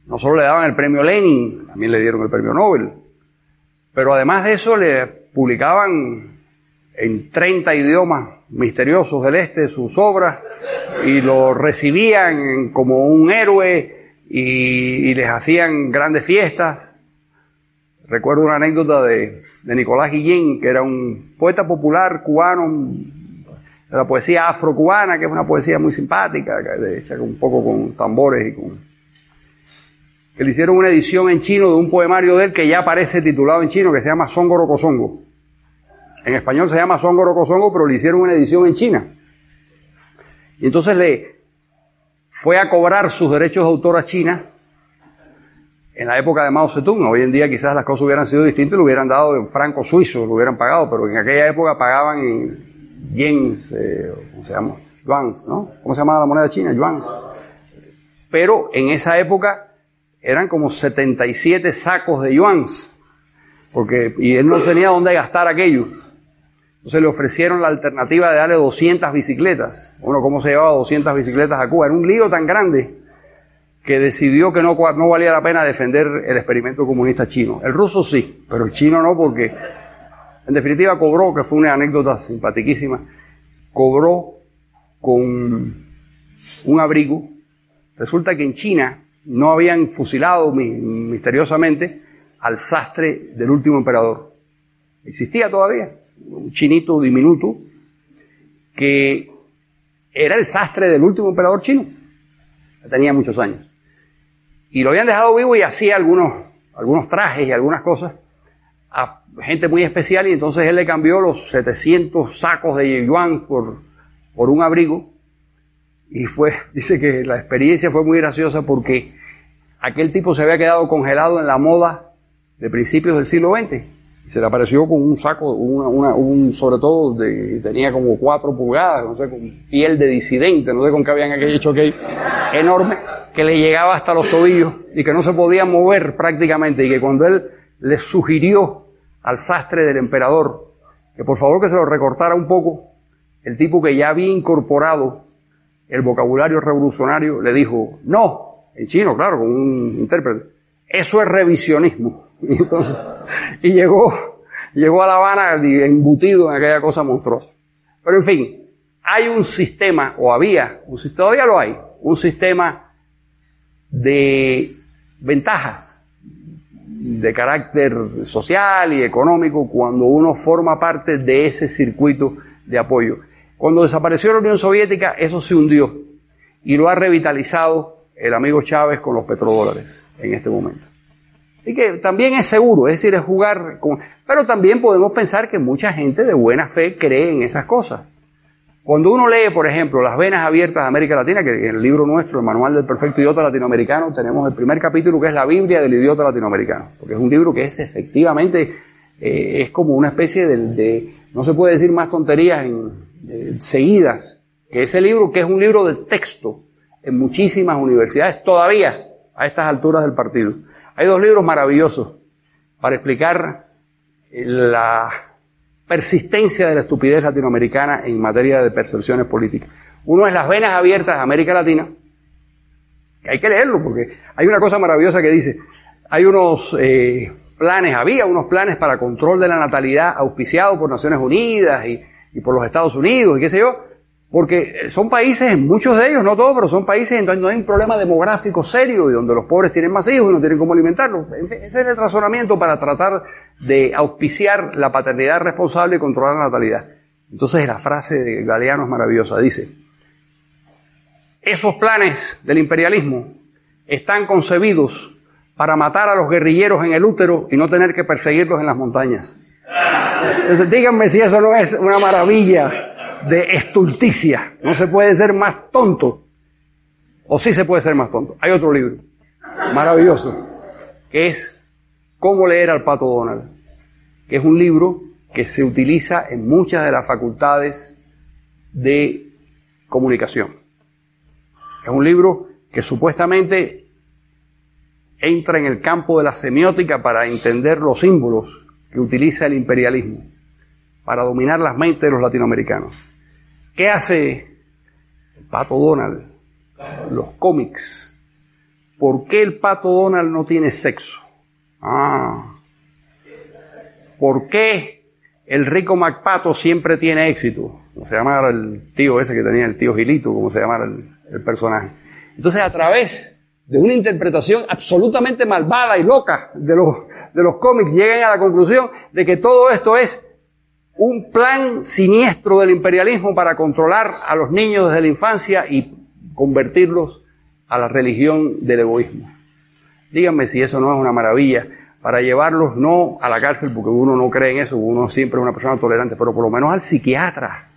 no solo le daban el premio Lenin, también le dieron el premio Nobel, pero además de eso le publicaban en 30 idiomas misteriosos del este sus obras y lo recibían como un héroe y, les hacían grandes fiestas. Recuerdo una anécdota de, de Nicolás Guillén, que era un poeta popular cubano la poesía afrocubana, que es una poesía muy simpática, hecha un poco con tambores y con que le hicieron una edición en chino de un poemario de él que ya aparece titulado en chino, que se llama Songoro Kosongo. En español se llama Songoro Kosongo, pero le hicieron una edición en China. Y entonces le fue a cobrar sus derechos de autor a China en la época de Mao Zedong. Hoy en día quizás las cosas hubieran sido distintas, lo hubieran dado en franco suizo, lo hubieran pagado, pero en aquella época pagaban en yens, eh, ¿cómo se llama? Yuans, ¿no? ¿Cómo se llama la moneda china? Yuans. Pero en esa época eran como 77 sacos de yuans, porque, y él no tenía dónde gastar aquello. Entonces le ofrecieron la alternativa de darle 200 bicicletas. Bueno, ¿cómo se llevaba 200 bicicletas a Cuba? Era un lío tan grande que decidió que no, no valía la pena defender el experimento comunista chino. El ruso sí, pero el chino no, porque en definitiva cobró, que fue una anécdota simpatiquísima, cobró con un abrigo. Resulta que en China no habían fusilado misteriosamente al sastre del último emperador. Existía todavía, un chinito diminuto, que era el sastre del último emperador chino. Tenía muchos años. Y lo habían dejado vivo y hacía algunos, algunos trajes y algunas cosas a gente muy especial y entonces él le cambió los 700 sacos de yuan por, por un abrigo y fue, dice que la experiencia fue muy graciosa porque aquel tipo se había quedado congelado en la moda de principios del siglo XX. Y se le apareció con un saco, un, sobre todo, de, tenía como cuatro pulgadas, no sé, con piel de disidente, no sé con qué habían hecho aquel enorme, que le llegaba hasta los tobillos y que no se podía mover prácticamente. Y que cuando él le sugirió al sastre del emperador que por favor que se lo recortara un poco, el tipo que ya había incorporado el vocabulario revolucionario le dijo, no, en chino, claro, con un intérprete. Eso es revisionismo. Y entonces, y llegó, llegó a La Habana embutido en aquella cosa monstruosa. Pero en fin, hay un sistema, o había, un, todavía lo hay, un sistema de ventajas de carácter social y económico cuando uno forma parte de ese circuito de apoyo. Cuando desapareció la Unión Soviética, eso se hundió y lo ha revitalizado el amigo Chávez con los petrodólares en este momento. Así que también es seguro, es decir, es jugar con... Pero también podemos pensar que mucha gente de buena fe cree en esas cosas. Cuando uno lee, por ejemplo, Las Venas Abiertas de América Latina, que en el libro nuestro, el Manual del Perfecto Idiota Latinoamericano, tenemos el primer capítulo que es la Biblia del Idiota Latinoamericano, porque es un libro que es efectivamente, eh, es como una especie de, no se puede decir más tonterías en, eh, seguidas, que ese libro que es un libro de texto, en muchísimas universidades todavía a estas alturas del partido. Hay dos libros maravillosos para explicar la persistencia de la estupidez latinoamericana en materia de percepciones políticas. Uno es Las venas abiertas de América Latina, que hay que leerlo porque hay una cosa maravillosa que dice, hay unos eh, planes, había unos planes para control de la natalidad auspiciados por Naciones Unidas y, y por los Estados Unidos y qué sé yo, porque son países, muchos de ellos, no todos, pero son países en donde no hay un problema demográfico serio y donde los pobres tienen más hijos y no tienen cómo alimentarlos. Ese es el razonamiento para tratar de auspiciar la paternidad responsable y controlar la natalidad. Entonces la frase de Galeano es maravillosa. Dice, esos planes del imperialismo están concebidos para matar a los guerrilleros en el útero y no tener que perseguirlos en las montañas. Entonces díganme si eso no es una maravilla de estulticia. No se puede ser más tonto. O sí se puede ser más tonto. Hay otro libro, maravilloso, que es Cómo leer al Pato Donald, que es un libro que se utiliza en muchas de las facultades de comunicación. Es un libro que supuestamente entra en el campo de la semiótica para entender los símbolos que utiliza el imperialismo para dominar las mentes de los latinoamericanos. ¿Qué hace el Pato Donald? Los cómics. ¿Por qué el Pato Donald no tiene sexo? Ah. ¿Por qué el rico MacPato siempre tiene éxito? Como se llamara el tío ese que tenía el tío Gilito, como se llamara el, personaje. Entonces, a través de una interpretación absolutamente malvada y loca de los, de los cómics, llegan a la conclusión de que todo esto es un plan siniestro del imperialismo para controlar a los niños desde la infancia y convertirlos a la religión del egoísmo. Díganme si eso no es una maravilla para llevarlos no a la cárcel, porque uno no cree en eso, uno siempre es una persona tolerante, pero por lo menos al psiquiatra.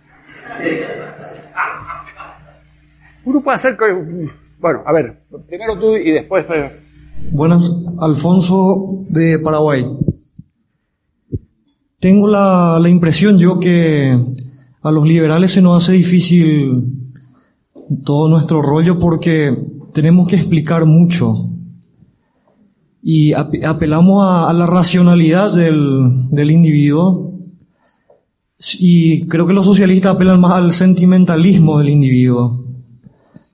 Uno puede hacer que bueno, a ver, primero tú y después. Buenas, Alfonso de Paraguay. Tengo la, impresión yo que a los liberales se nos hace difícil todo nuestro rollo porque tenemos que explicar mucho y apelamos a, la racionalidad del, del, individuo y creo que los socialistas apelan más al sentimentalismo del individuo.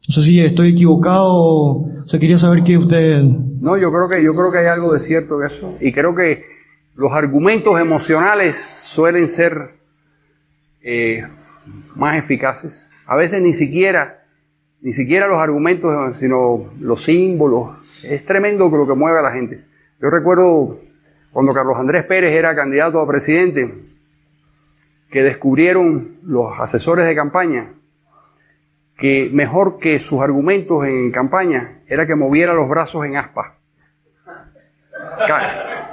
No sé si estoy equivocado, o quería saber qué usted... No, yo creo que, yo creo que hay algo de cierto en eso. Y creo que los argumentos emocionales suelen ser eh, más eficaces. A veces ni siquiera, ni siquiera los argumentos, sino los símbolos. Es tremendo lo que mueve a la gente. Yo recuerdo cuando Carlos Andrés Pérez era candidato a presidente, que descubrieron los asesores de campaña que mejor que sus argumentos en campaña era que moviera los brazos en aspa.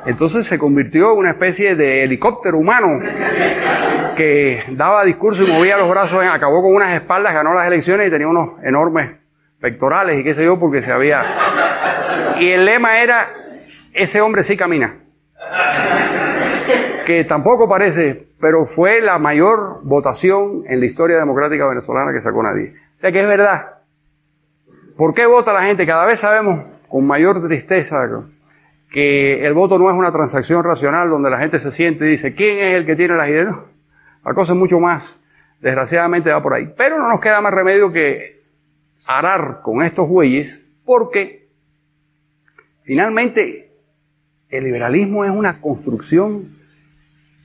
Entonces se convirtió en una especie de helicóptero humano que daba discurso y movía los brazos, acabó con unas espaldas, ganó las elecciones y tenía unos enormes pectorales y qué sé yo, porque se había... Y el lema era, ese hombre sí camina. Que tampoco parece, pero fue la mayor votación en la historia democrática venezolana que sacó nadie. O sea que es verdad. ¿Por qué vota la gente? Cada vez sabemos con mayor tristeza que el voto no es una transacción racional donde la gente se siente y dice, ¿quién es el que tiene las ideas? La cosa es mucho más. Desgraciadamente va por ahí. Pero no nos queda más remedio que arar con estos bueyes porque finalmente el liberalismo es una construcción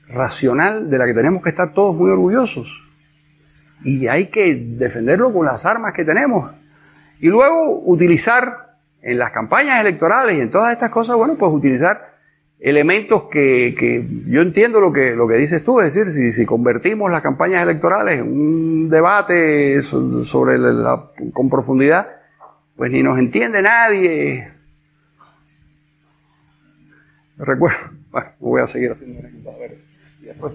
racional de la que tenemos que estar todos muy orgullosos y hay que defenderlo con las armas que tenemos. Y luego utilizar en las campañas electorales y en todas estas cosas, bueno, pues utilizar elementos que, que yo entiendo lo que, lo que dices tú, es decir, si, si convertimos las campañas electorales en un debate sobre la, con profundidad, pues ni nos entiende nadie. Recuerdo, bueno, voy a seguir haciendo a ver, y después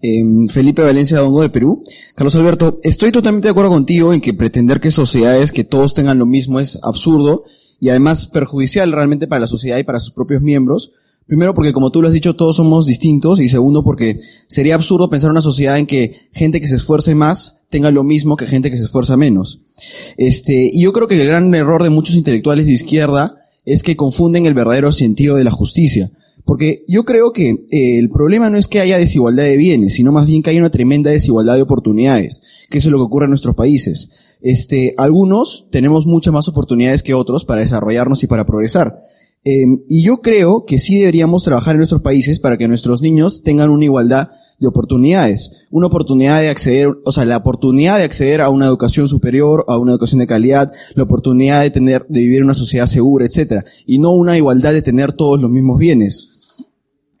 video. Felipe Valencia Dongo de Perú. Carlos Alberto, estoy totalmente de acuerdo contigo en que pretender que sociedades que todos tengan lo mismo es absurdo y además perjudicial realmente para la sociedad y para sus propios miembros. Primero porque como tú lo has dicho todos somos distintos y segundo porque sería absurdo pensar una sociedad en que gente que se esfuerce más tenga lo mismo que gente que se esfuerza menos. Este, y yo creo que el gran error de muchos intelectuales de izquierda es que confunden el verdadero sentido de la justicia. Porque yo creo que eh, el problema no es que haya desigualdad de bienes, sino más bien que hay una tremenda desigualdad de oportunidades, que eso es lo que ocurre en nuestros países. Este, algunos tenemos muchas más oportunidades que otros para desarrollarnos y para progresar. Em, y yo creo que sí deberíamos trabajar en nuestros países para que nuestros niños tengan una igualdad de oportunidades. Una oportunidad de acceder, o sea, la oportunidad de acceder a una educación superior, a una educación de calidad, la oportunidad de tener, de vivir en una sociedad segura, etcétera. Y no una igualdad de tener todos los mismos bienes.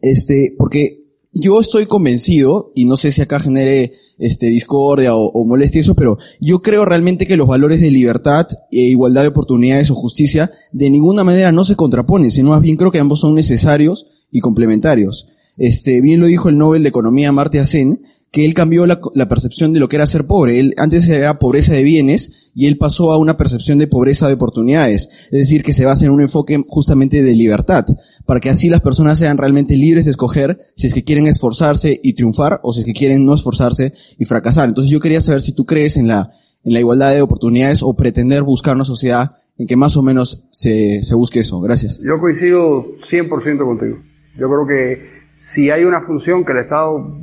Este, porque yo estoy convencido, y no sé si acá genere este, discordia o, o molestia eso, pero yo creo realmente que los valores de libertad e igualdad de oportunidades o justicia de ninguna manera no se contraponen, sino más bien creo que ambos son necesarios y complementarios. Este, bien lo dijo el Nobel de Economía Marty Sen, que él cambió la, la, percepción de lo que era ser pobre. Él antes era pobreza de bienes y él pasó a una percepción de pobreza de oportunidades. Es decir, que se basa en un enfoque justamente de libertad, para que así las personas sean realmente libres de escoger si es que quieren esforzarse y triunfar o si es que quieren no esforzarse y fracasar. Entonces yo quería saber si tú crees en la, en la igualdad de oportunidades o pretender buscar una sociedad en que más o menos se, se busque eso. Gracias. Yo coincido 100% contigo. Yo creo que si hay una función que el Estado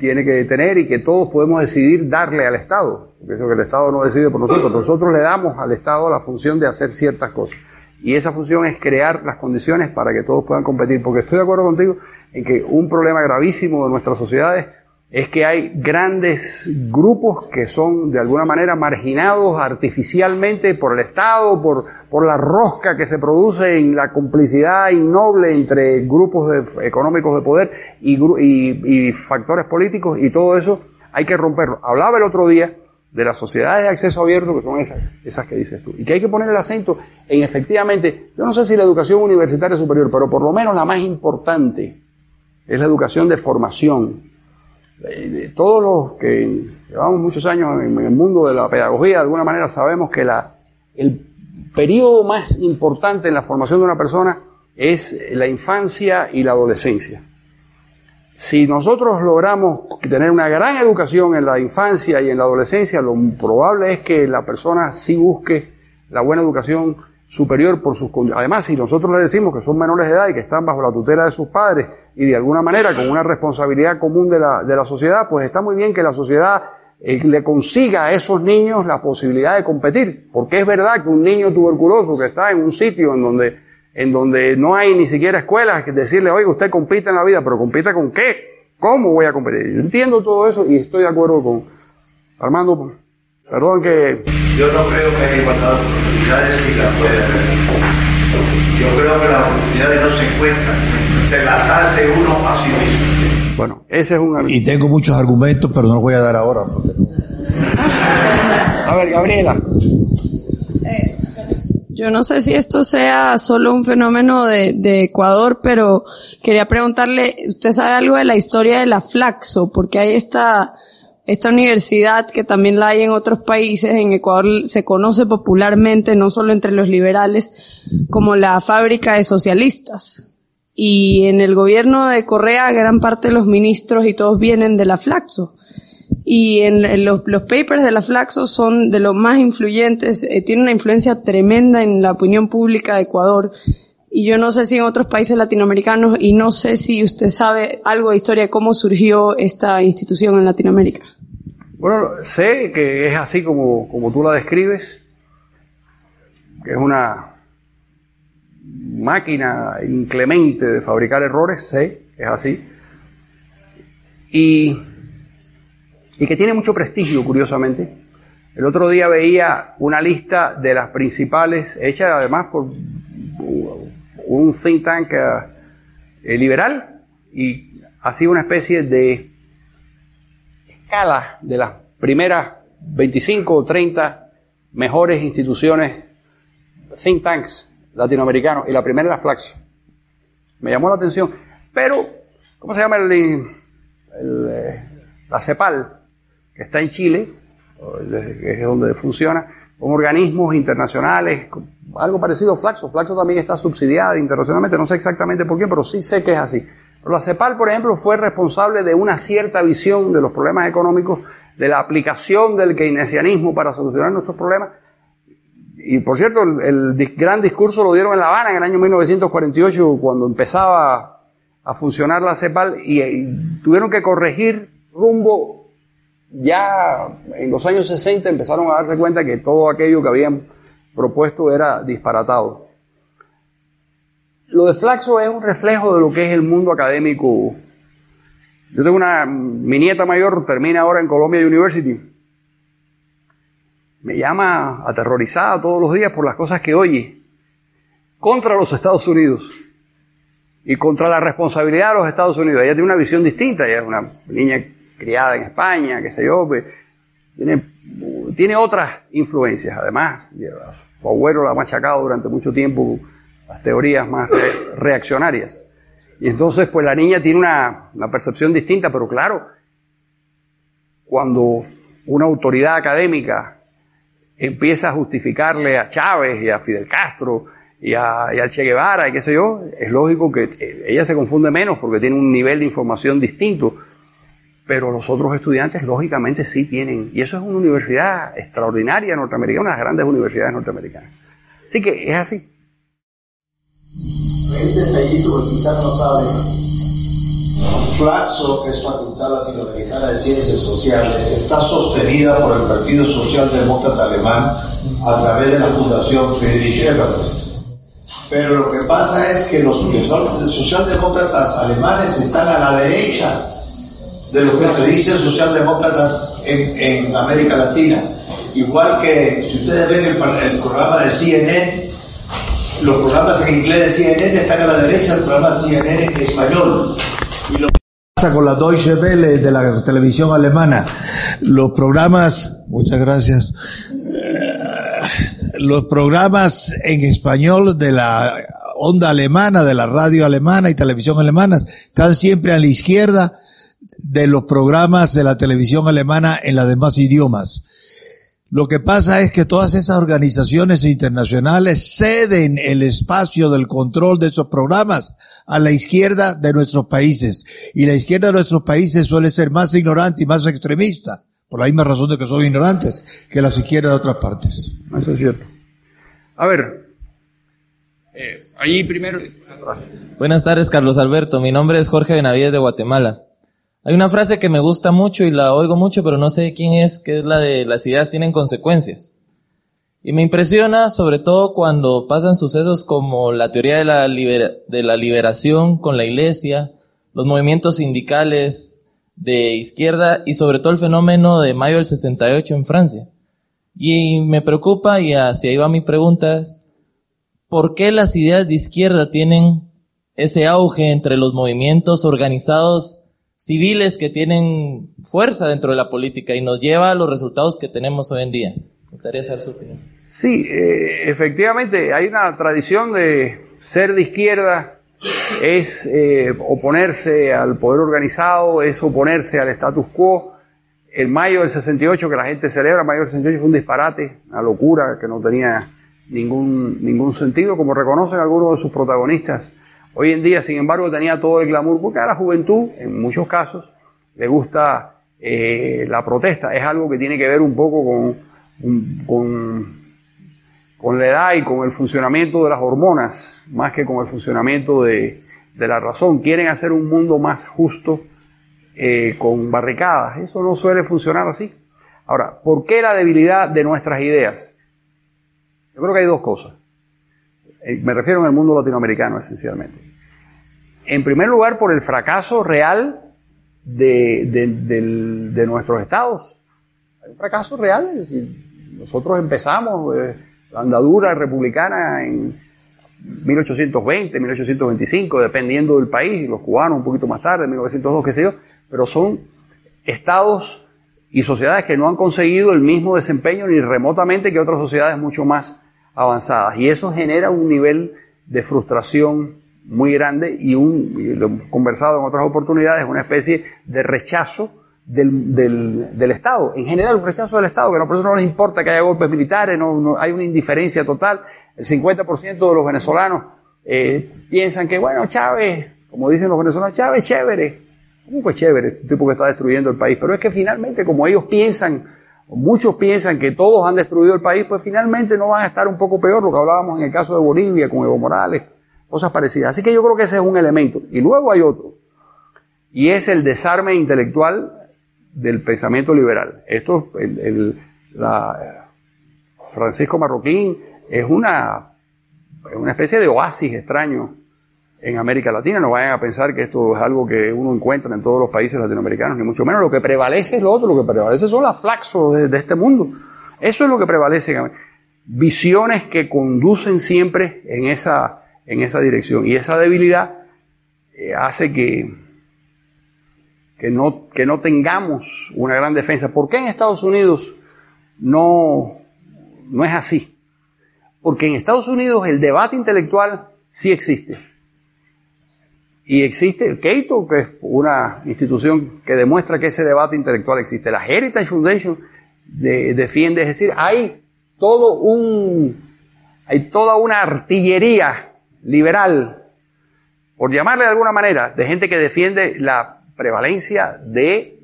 tiene que tener y que todos podemos decidir darle al Estado. Eso que el Estado no decide por nosotros. Nosotros le damos al Estado la función de hacer ciertas cosas. Y esa función es crear las condiciones para que todos puedan competir. Porque estoy de acuerdo contigo en que un problema gravísimo de nuestras sociedades es que hay grandes grupos que son de alguna manera marginados artificialmente por el Estado, por, por la rosca que se produce en la complicidad innoble entre grupos económicos de poder y, y, factores políticos y todo eso hay que romperlo. Hablaba el otro día de las sociedades de acceso abierto, que son esas, esas que dices tú, y que hay que poner el acento en efectivamente, yo no sé si la educación universitaria superior, pero por lo menos la más importante es la educación de formación, todos los que llevamos muchos años en el mundo de la pedagogía, de alguna manera sabemos que la, el periodo más importante en la formación de una persona es la infancia y la adolescencia. Si nosotros logramos tener una gran educación en la infancia y en la adolescencia, lo probable es que la persona sí busque la buena educación superior por sus Además, si nosotros le decimos que son menores de edad y que están bajo la tutela de sus padres y de alguna manera con una responsabilidad común de la, de la sociedad, pues está muy bien que la sociedad eh, le consiga a esos niños la posibilidad de competir. Porque es verdad que un niño tuberculoso que está en un sitio en donde, en donde no hay ni siquiera escuelas, que decirle, oiga, usted compite en la vida, pero compite con qué? ¿Cómo voy a competir? Yo entiendo todo eso y estoy de acuerdo con Armando. Perdón que... Yo no creo que haya igualdad de oportunidades ni la puede haber. Yo creo que las oportunidades no se encuentran, se las hace uno a sí mismo. Bueno, ese es un Y tengo muchos argumentos, pero no los voy a dar ahora. A ver, Gabriela. Yo no sé si esto sea solo un fenómeno de, de, Ecuador, pero quería preguntarle, ¿usted sabe algo de la historia de la Flaxo? Porque hay esta esta universidad, que también la hay en otros países, en Ecuador se conoce popularmente, no solo entre los liberales, como la fábrica de socialistas. Y en el gobierno de Correa, gran parte de los ministros y todos vienen de la Flaxo. Y en, los, papers de la Flaxo son de los más influyentes, eh, tienen una influencia tremenda en la opinión pública de Ecuador. Y yo no sé si en otros países latinoamericanos, y no sé si usted sabe algo de historia de cómo surgió esta institución en Latinoamérica. Bueno, sé que es así como, como tú la describes, que es una máquina inclemente de fabricar errores, sé que es así, y, y que tiene mucho prestigio, curiosamente. El otro día veía una lista de las principales, hecha además por un think tank eh, liberal, y ha sido una especie de escala de las primeras 25 o 30 mejores instituciones, think tanks latinoamericanos, y la primera era Flaxo. Me llamó la atención. Pero, ¿cómo se llama el, eh, la CEPAL, que está en Chile, que es donde funciona, con organismos internacionales, algo parecido a Flaxo. Flaxo también está subsidiada internacionalmente, no sé exactamente por qué, pero sí sé que es así. La CEPAL, por ejemplo, fue responsable de una cierta visión de los problemas económicos, de la aplicación del keynesianismo para solucionar nuestros problemas. Y por cierto, el, gran discurso lo dieron en La Habana en el año 1948, cuando empezaba a funcionar la CEPAL, y, tuvieron que corregir rumbo. Ya en los años 60 empezaron a darse cuenta que todo aquello que habían propuesto era disparatado. Lo de Flaxo es un reflejo de lo que es el mundo académico. Yo tengo una, mi nieta mayor termina ahora en Columbia University. Me llama aterrorizada todos los días por las cosas que oye contra los Estados Unidos y contra la responsabilidad de los Estados Unidos. Ella tiene una visión distinta, ella es una niña criada en España, qué sé yo, pues, tiene, tiene otras influencias. Además, su abuelo la ha machacado durante mucho tiempo las teorías más reaccionarias. Y entonces, pues la niña tiene una, percepción distinta, pero claro, cuando una autoridad académica empieza a justificarle a Chávez y a Fidel Castro y a, y a Che Guevara y qué sé yo, es lógico que ella se confunde menos porque tiene un nivel de información distinto, pero los otros estudiantes lógicamente sí tienen, y eso es una universidad extraordinaria norteamericana, una de las grandes universidades norteamericanas. Así que es así. Este detallito que quizás no saben. Flaxo, que es Facultad Latinoamericana de Ciencias Sociales, está sostenida por el Partido Socialdemócrata Alemán a través de la Fundación Friedrich Ebert. Pero lo que pasa es que los socialdemócratas alemanes están a la derecha de lo que se dice socialdemócratas en, en América Latina. Igual que si ustedes ven el, el, programa de CNN, los programas en inglés de CNN están a la derecha del programa de CNN en español. Y lo pasa con la Deutsche Welle de la televisión alemana, los programas, muchas gracias, los programas en español de la onda alemana, de la radio alemana y televisión alemana, están siempre a la izquierda de los programas de la televisión alemana en los demás idiomas. Lo que pasa es que todas esas organizaciones internacionales ceden el espacio del control de esos programas a la izquierda de nuestros países. Y la izquierda de nuestros países suele ser más ignorante y más extremista por la misma razón de que son ignorantes que las izquierdas de otras partes. Eso es cierto. A ver, eh, allí primero. Atrás. Buenas tardes, Carlos Alberto. Mi nombre es Jorge Benavides de Guatemala. Hay una frase que me gusta mucho y la oigo mucho, pero no sé quién es, que es la de las ideas tienen consecuencias. Y me impresiona sobre todo cuando pasan sucesos como la teoría de la, libera de la liberación con la iglesia, los movimientos sindicales, de izquierda y sobre todo el fenómeno de mayo del 68 en Francia. Y me preocupa, y hacia ahí va mi pregunta, es, ¿por qué las ideas de izquierda tienen ese auge entre los movimientos organizados civiles que tienen fuerza dentro de la política y nos lleva a los resultados que tenemos hoy en día? Me gustaría saber su opinión. Sí, eh, efectivamente, hay una tradición de ser de izquierda es eh, oponerse al poder organizado, es oponerse al status quo. El mayo del 68 que la gente celebra, mayo del 68 fue un disparate, una locura que no tenía ningún, ningún sentido, como reconocen algunos de sus protagonistas. Hoy en día, sin embargo, tenía todo el glamour, porque a la juventud, en muchos casos, le gusta eh, la protesta. Es algo que tiene que ver un poco con, la edad y con el funcionamiento de las hormonas, más que con el funcionamiento de, la razón. Quieren hacer un mundo más justo eh, con barricadas. Eso no suele funcionar así. Ahora, ¿por qué la debilidad de nuestras ideas? Yo creo que hay dos cosas. Eh, me refiero en el mundo latinoamericano esencialmente. En primer lugar, por el fracaso real de, de, nuestros estados. Hay un fracaso real. nosotros empezamos... Eh, la andadura republicana en 1820, 1825, dependiendo del país, los cubanos un poquito más tarde, 1902, qué sé yo, pero son estados y sociedades que no han conseguido el mismo desempeño ni remotamente que otras sociedades mucho más avanzadas. Y eso genera un nivel de frustración muy grande y un, lo hemos conversado en otras oportunidades, una especie de rechazo del, del, Estado, en general un rechazo del Estado, que por eso no les importa que haya golpes militares, no, hay una indiferencia total. El 50% de los venezolanos eh, piensan que, bueno, Chávez, como dicen los venezolanos, Chávez chévere. ¿Cómo que chévere? Un tipo que está destruyendo el país. Pero es que finalmente, como ellos piensan, muchos piensan que todos han destruido el país, pues finalmente no van a estar un poco peor, lo que hablábamos en el caso de Bolivia con Evo Morales, cosas parecidas. Así que yo creo que ese es un elemento. Y luego hay otro. Y es el desarme intelectual del pensamiento liberal. Esto, el, la, Francisco Marroquín es una, una especie de oasis extraño en América Latina. No vayan a pensar que esto es algo que uno encuentra en todos los países latinoamericanos, ni mucho menos. Lo que prevalece es lo otro, lo que prevalece son las flaxos de, este mundo. Eso es lo que prevalece. Visiones que conducen siempre en esa, en esa dirección. Y esa debilidad eh, hace que, que no, que no tengamos una gran defensa. ¿Por qué en Estados Unidos no, no es así? Porque en Estados Unidos el debate intelectual sí existe. Y existe Keito, que es una institución que demuestra que ese debate intelectual existe. La Heritage Foundation defiende, es decir, hay todo un, hay toda una artillería liberal, por llamarle de alguna manera, de gente que defiende la prevalencia de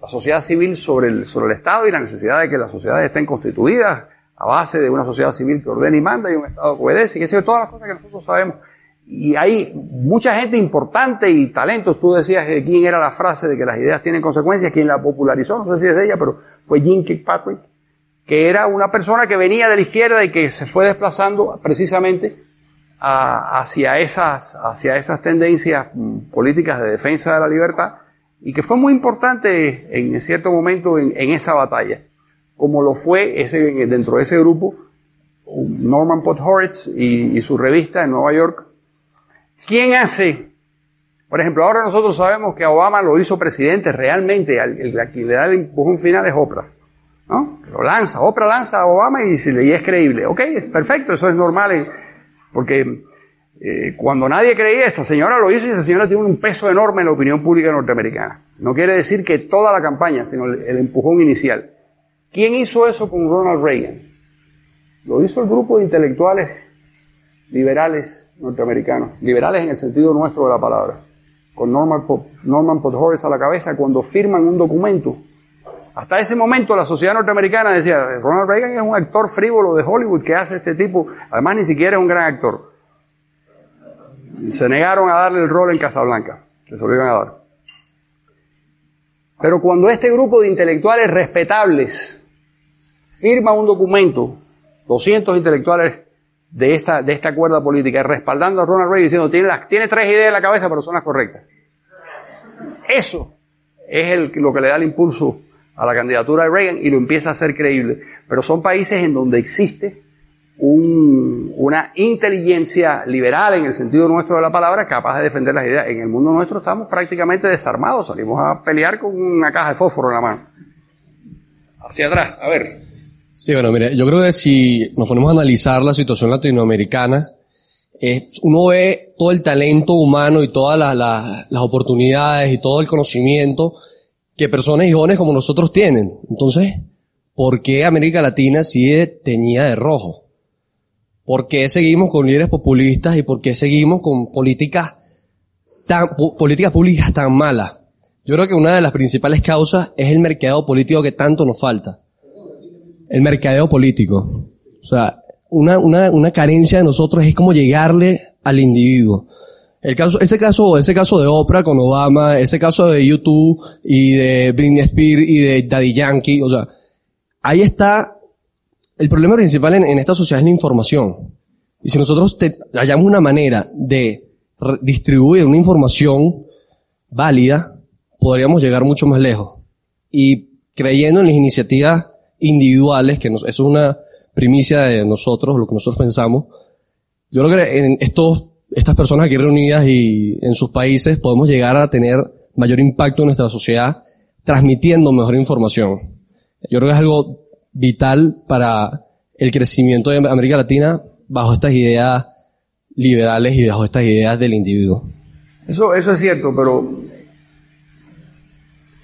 la sociedad civil sobre el, sobre el Estado y la necesidad de que las sociedades estén constituidas a base de una sociedad civil que ordena y manda y un Estado que obedece, y que sé todas las cosas que nosotros sabemos y hay mucha gente importante y talentos. Tú decías de quién era la frase de que las ideas tienen consecuencias, quién la popularizó, no sé si es de ella, pero fue Jim Kirkpatrick, que era una persona que venía de la izquierda y que se fue desplazando precisamente hacia, esas, hacia esas tendencias mm, políticas de defensa de la libertad y que fue muy importante en cierto momento en, esa batalla, como lo fue ese, dentro de ese grupo Norman Podhoretz y, y su revista en Nueva York, ¿Quién hace? Por ejemplo, ahora nosotros sabemos que Obama lo hizo presidente realmente, el, a quien le da el empujón final es Oprah. ¿no? Lo lanza, Oprah lanza a Obama y, y es creíble. Ok, es perfecto, eso es normal, porque eh, cuando nadie creía, esta señora lo hizo y esa señora tiene un peso enorme en la opinión pública norteamericana. No quiere decir que toda la campaña, sino el empujón inicial. ¿Quién hizo eso con Ronald Reagan? Lo hizo el grupo de intelectuales liberales norteamericanos, liberales en el sentido nuestro de la palabra, con Norman, Norman Podhoretz a la cabeza cuando firman un documento. Hasta ese momento la sociedad norteamericana decía, Ronald Reagan es un actor frívolo de Hollywood que hace este tipo, además ni siquiera es un gran actor. Se negaron a darle el rol en Casablanca, que se lo iban a dar. Pero cuando este grupo de intelectuales respetables firma un documento, 200 intelectuales de esta, de esta cuerda política, respaldando a Ronald Reagan diciendo, tiene, las, tiene tres ideas en la cabeza, pero son las correctas. Eso es el, lo que le da el impulso a la candidatura de Reagan y lo empieza a hacer creíble. Pero son países en donde existe un, una inteligencia liberal en el sentido nuestro de la palabra capaz de defender las ideas. En el mundo nuestro estamos prácticamente desarmados, salimos a pelear con una caja de fósforo en la mano. Hacia atrás, a ver. Sí, bueno, mire, yo creo que si nos ponemos a analizar la situación latinoamericana, uno ve todo el talento humano y todas las oportunidades y todo el conocimiento que personas y jóvenes como nosotros tienen. Entonces, ¿por qué América Latina sigue teñida de rojo? ¿Por qué seguimos con líderes populistas y por qué seguimos con políticas tan, políticas públicas tan malas? Yo creo que una de las principales causas es el mercado político que tanto nos falta el mercadeo político. O sea, una, una, una carencia de nosotros es como llegarle al individuo. El caso, ese caso, ese caso de Oprah con Obama, ese caso de YouTube y de Britney Spears y de Daddy Yankee, o sea, ahí está, el problema principal en, esta sociedad es la información. Y si nosotros te, hallamos una manera de distribuir una información válida, podríamos llegar mucho más lejos. Y creyendo en las iniciativas individuales, que eso es una primicia de nosotros, lo que nosotros pensamos. Yo creo que en estos, estas personas aquí reunidas y en sus países podemos llegar a tener mayor impacto en nuestra sociedad transmitiendo mejor información. Yo creo que es algo vital para el crecimiento de América Latina bajo estas ideas liberales y bajo estas ideas del individuo. Eso, eso es cierto, pero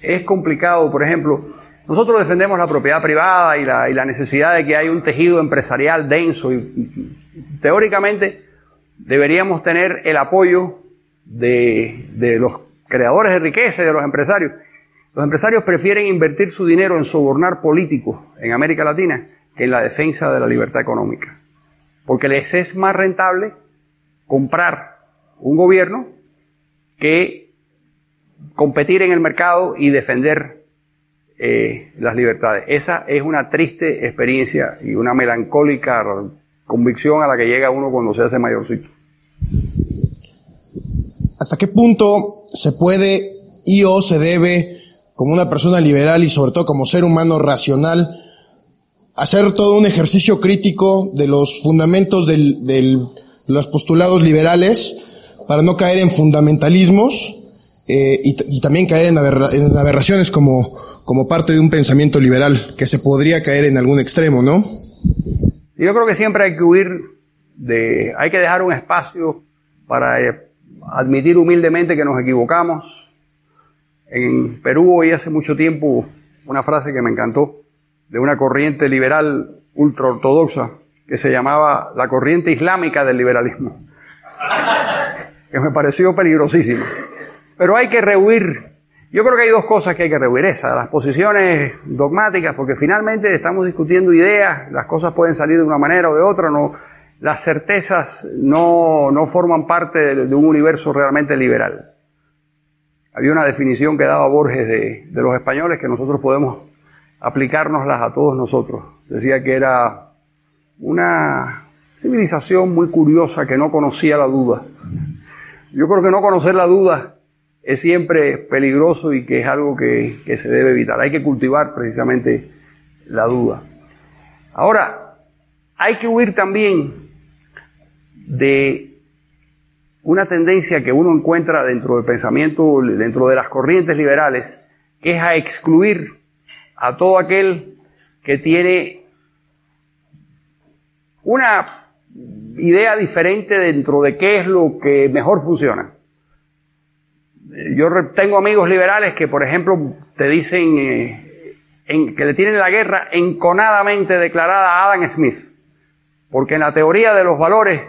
es complicado, por ejemplo, nosotros defendemos la propiedad privada y la, necesidad de que haya un tejido empresarial denso y, teóricamente deberíamos tener el apoyo de, los creadores de riqueza y de los empresarios. Los empresarios prefieren invertir su dinero en sobornar políticos en América Latina que en la defensa de la libertad económica. Porque les es más rentable comprar un gobierno que competir en el mercado y defender eh, las libertades. Esa es una triste experiencia y una melancólica convicción a la que llega uno cuando se hace mayorcito. ¿Hasta qué punto se puede y o se debe, como una persona liberal y sobre todo como ser humano racional, hacer todo un ejercicio crítico de los fundamentos de los postulados liberales para no caer en fundamentalismos eh, y, también caer en aberraciones como como parte de un pensamiento liberal que se podría caer en algún extremo, ¿no? Yo creo que siempre hay que huir de, hay que dejar un espacio para eh, admitir humildemente que nos equivocamos. En Perú oí hace mucho tiempo una frase que me encantó de una corriente liberal ultraortodoxa que se llamaba la corriente islámica del liberalismo, que me pareció peligrosísima. Pero hay que rehuir yo creo que hay dos cosas que hay que rehuir. Esa, las posiciones dogmáticas, porque finalmente estamos discutiendo ideas, las cosas pueden salir de una manera o de otra, no, las certezas no, no forman parte de, de, un universo realmente liberal. Había una definición que daba Borges de, de los españoles que nosotros podemos aplicárnoslas a todos nosotros. Decía que era una civilización muy curiosa que no conocía la duda. Yo creo que no conocer la duda es siempre peligroso y que es algo que, que, se debe evitar. Hay que cultivar precisamente la duda. Ahora, hay que huir también de una tendencia que uno encuentra dentro del pensamiento, dentro de las corrientes liberales, que es a excluir a todo aquel que tiene una idea diferente dentro de qué es lo que mejor funciona. Yo tengo amigos liberales que, por ejemplo, te dicen eh, que le tienen la guerra enconadamente declarada a Adam Smith, porque en la teoría de los valores,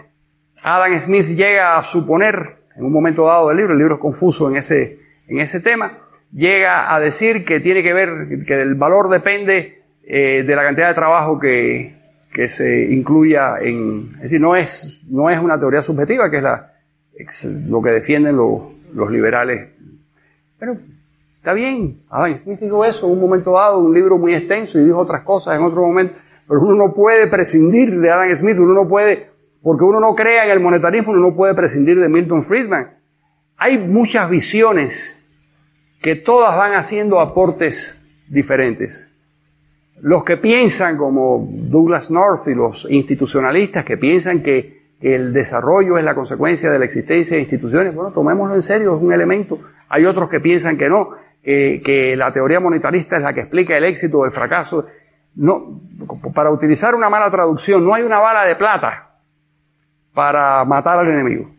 Adam Smith llega a suponer, en un momento dado del libro, el libro es confuso en ese, en ese tema, llega a decir que tiene que ver, que el valor depende eh, de la cantidad de trabajo que, que se incluya en, es decir, no es, no es una teoría subjetiva, que es lo que defienden los, los liberales. Pero está bien, Smith dijo eso en un momento dado, un libro muy extenso y dijo otras cosas en otro momento, pero uno no puede prescindir de Adam Smith, uno no puede, porque uno no crea en el monetarismo, uno no puede prescindir de Milton Friedman. Hay muchas visiones que todas van haciendo aportes diferentes. Los que piensan como Douglas North y los institucionalistas que piensan que el desarrollo es la consecuencia de la existencia de instituciones, bueno, tomémoslo en serio, es un elemento. Hay otros que piensan que no, que la teoría monetarista es la que explica el éxito o el fracaso. No, para utilizar una mala traducción, no hay una bala de plata para matar al enemigo.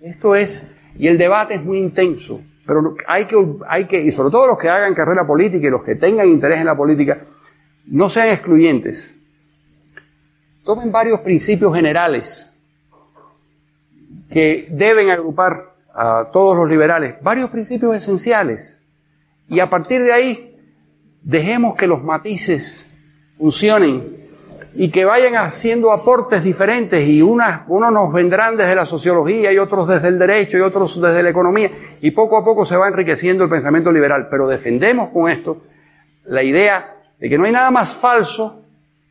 Esto es, y el debate es muy intenso, pero hay que, hay que, y sobre todo los que hagan carrera política y los que tengan interés en la política, no sean excluyentes. Tomen varios principios generales que deben agrupar a todos los liberales, varios principios esenciales. Y a partir de ahí, dejemos que los matices funcionen y que vayan haciendo aportes diferentes y unas, unos nos vendrán desde la sociología y otros desde el derecho y otros desde la economía y poco a poco se va enriqueciendo el pensamiento liberal. Pero defendemos con esto la idea de que no hay nada más falso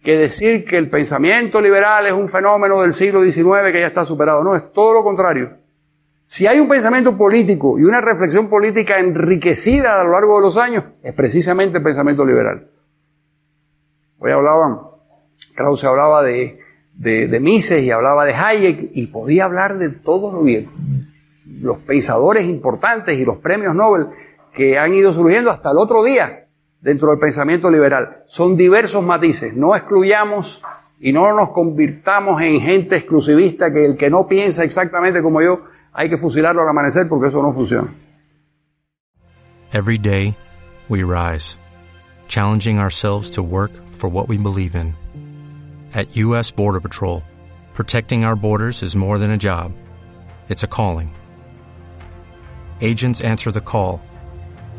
que decir que el pensamiento liberal es un fenómeno del siglo XIX que ya está superado. No, es todo lo contrario. Si hay un pensamiento político y una reflexión política enriquecida a lo largo de los años, es precisamente el pensamiento liberal. Hoy hablaban, Krause hablaba de, de, de Mises y hablaba de Hayek y podía hablar de todos los, los pensadores importantes y los premios Nobel que han ido surgiendo hasta el otro día dentro del pensamiento liberal. Son diversos matices. No excluyamos y no nos convirtamos en gente exclusivista que el que no piensa exactamente como yo hay que fusilarlo al amanecer porque eso no funciona. Every day we rise, challenging ourselves to work for what we believe in. At US Border Patrol, protecting our borders is more than a job. It's a calling. Agents answer the call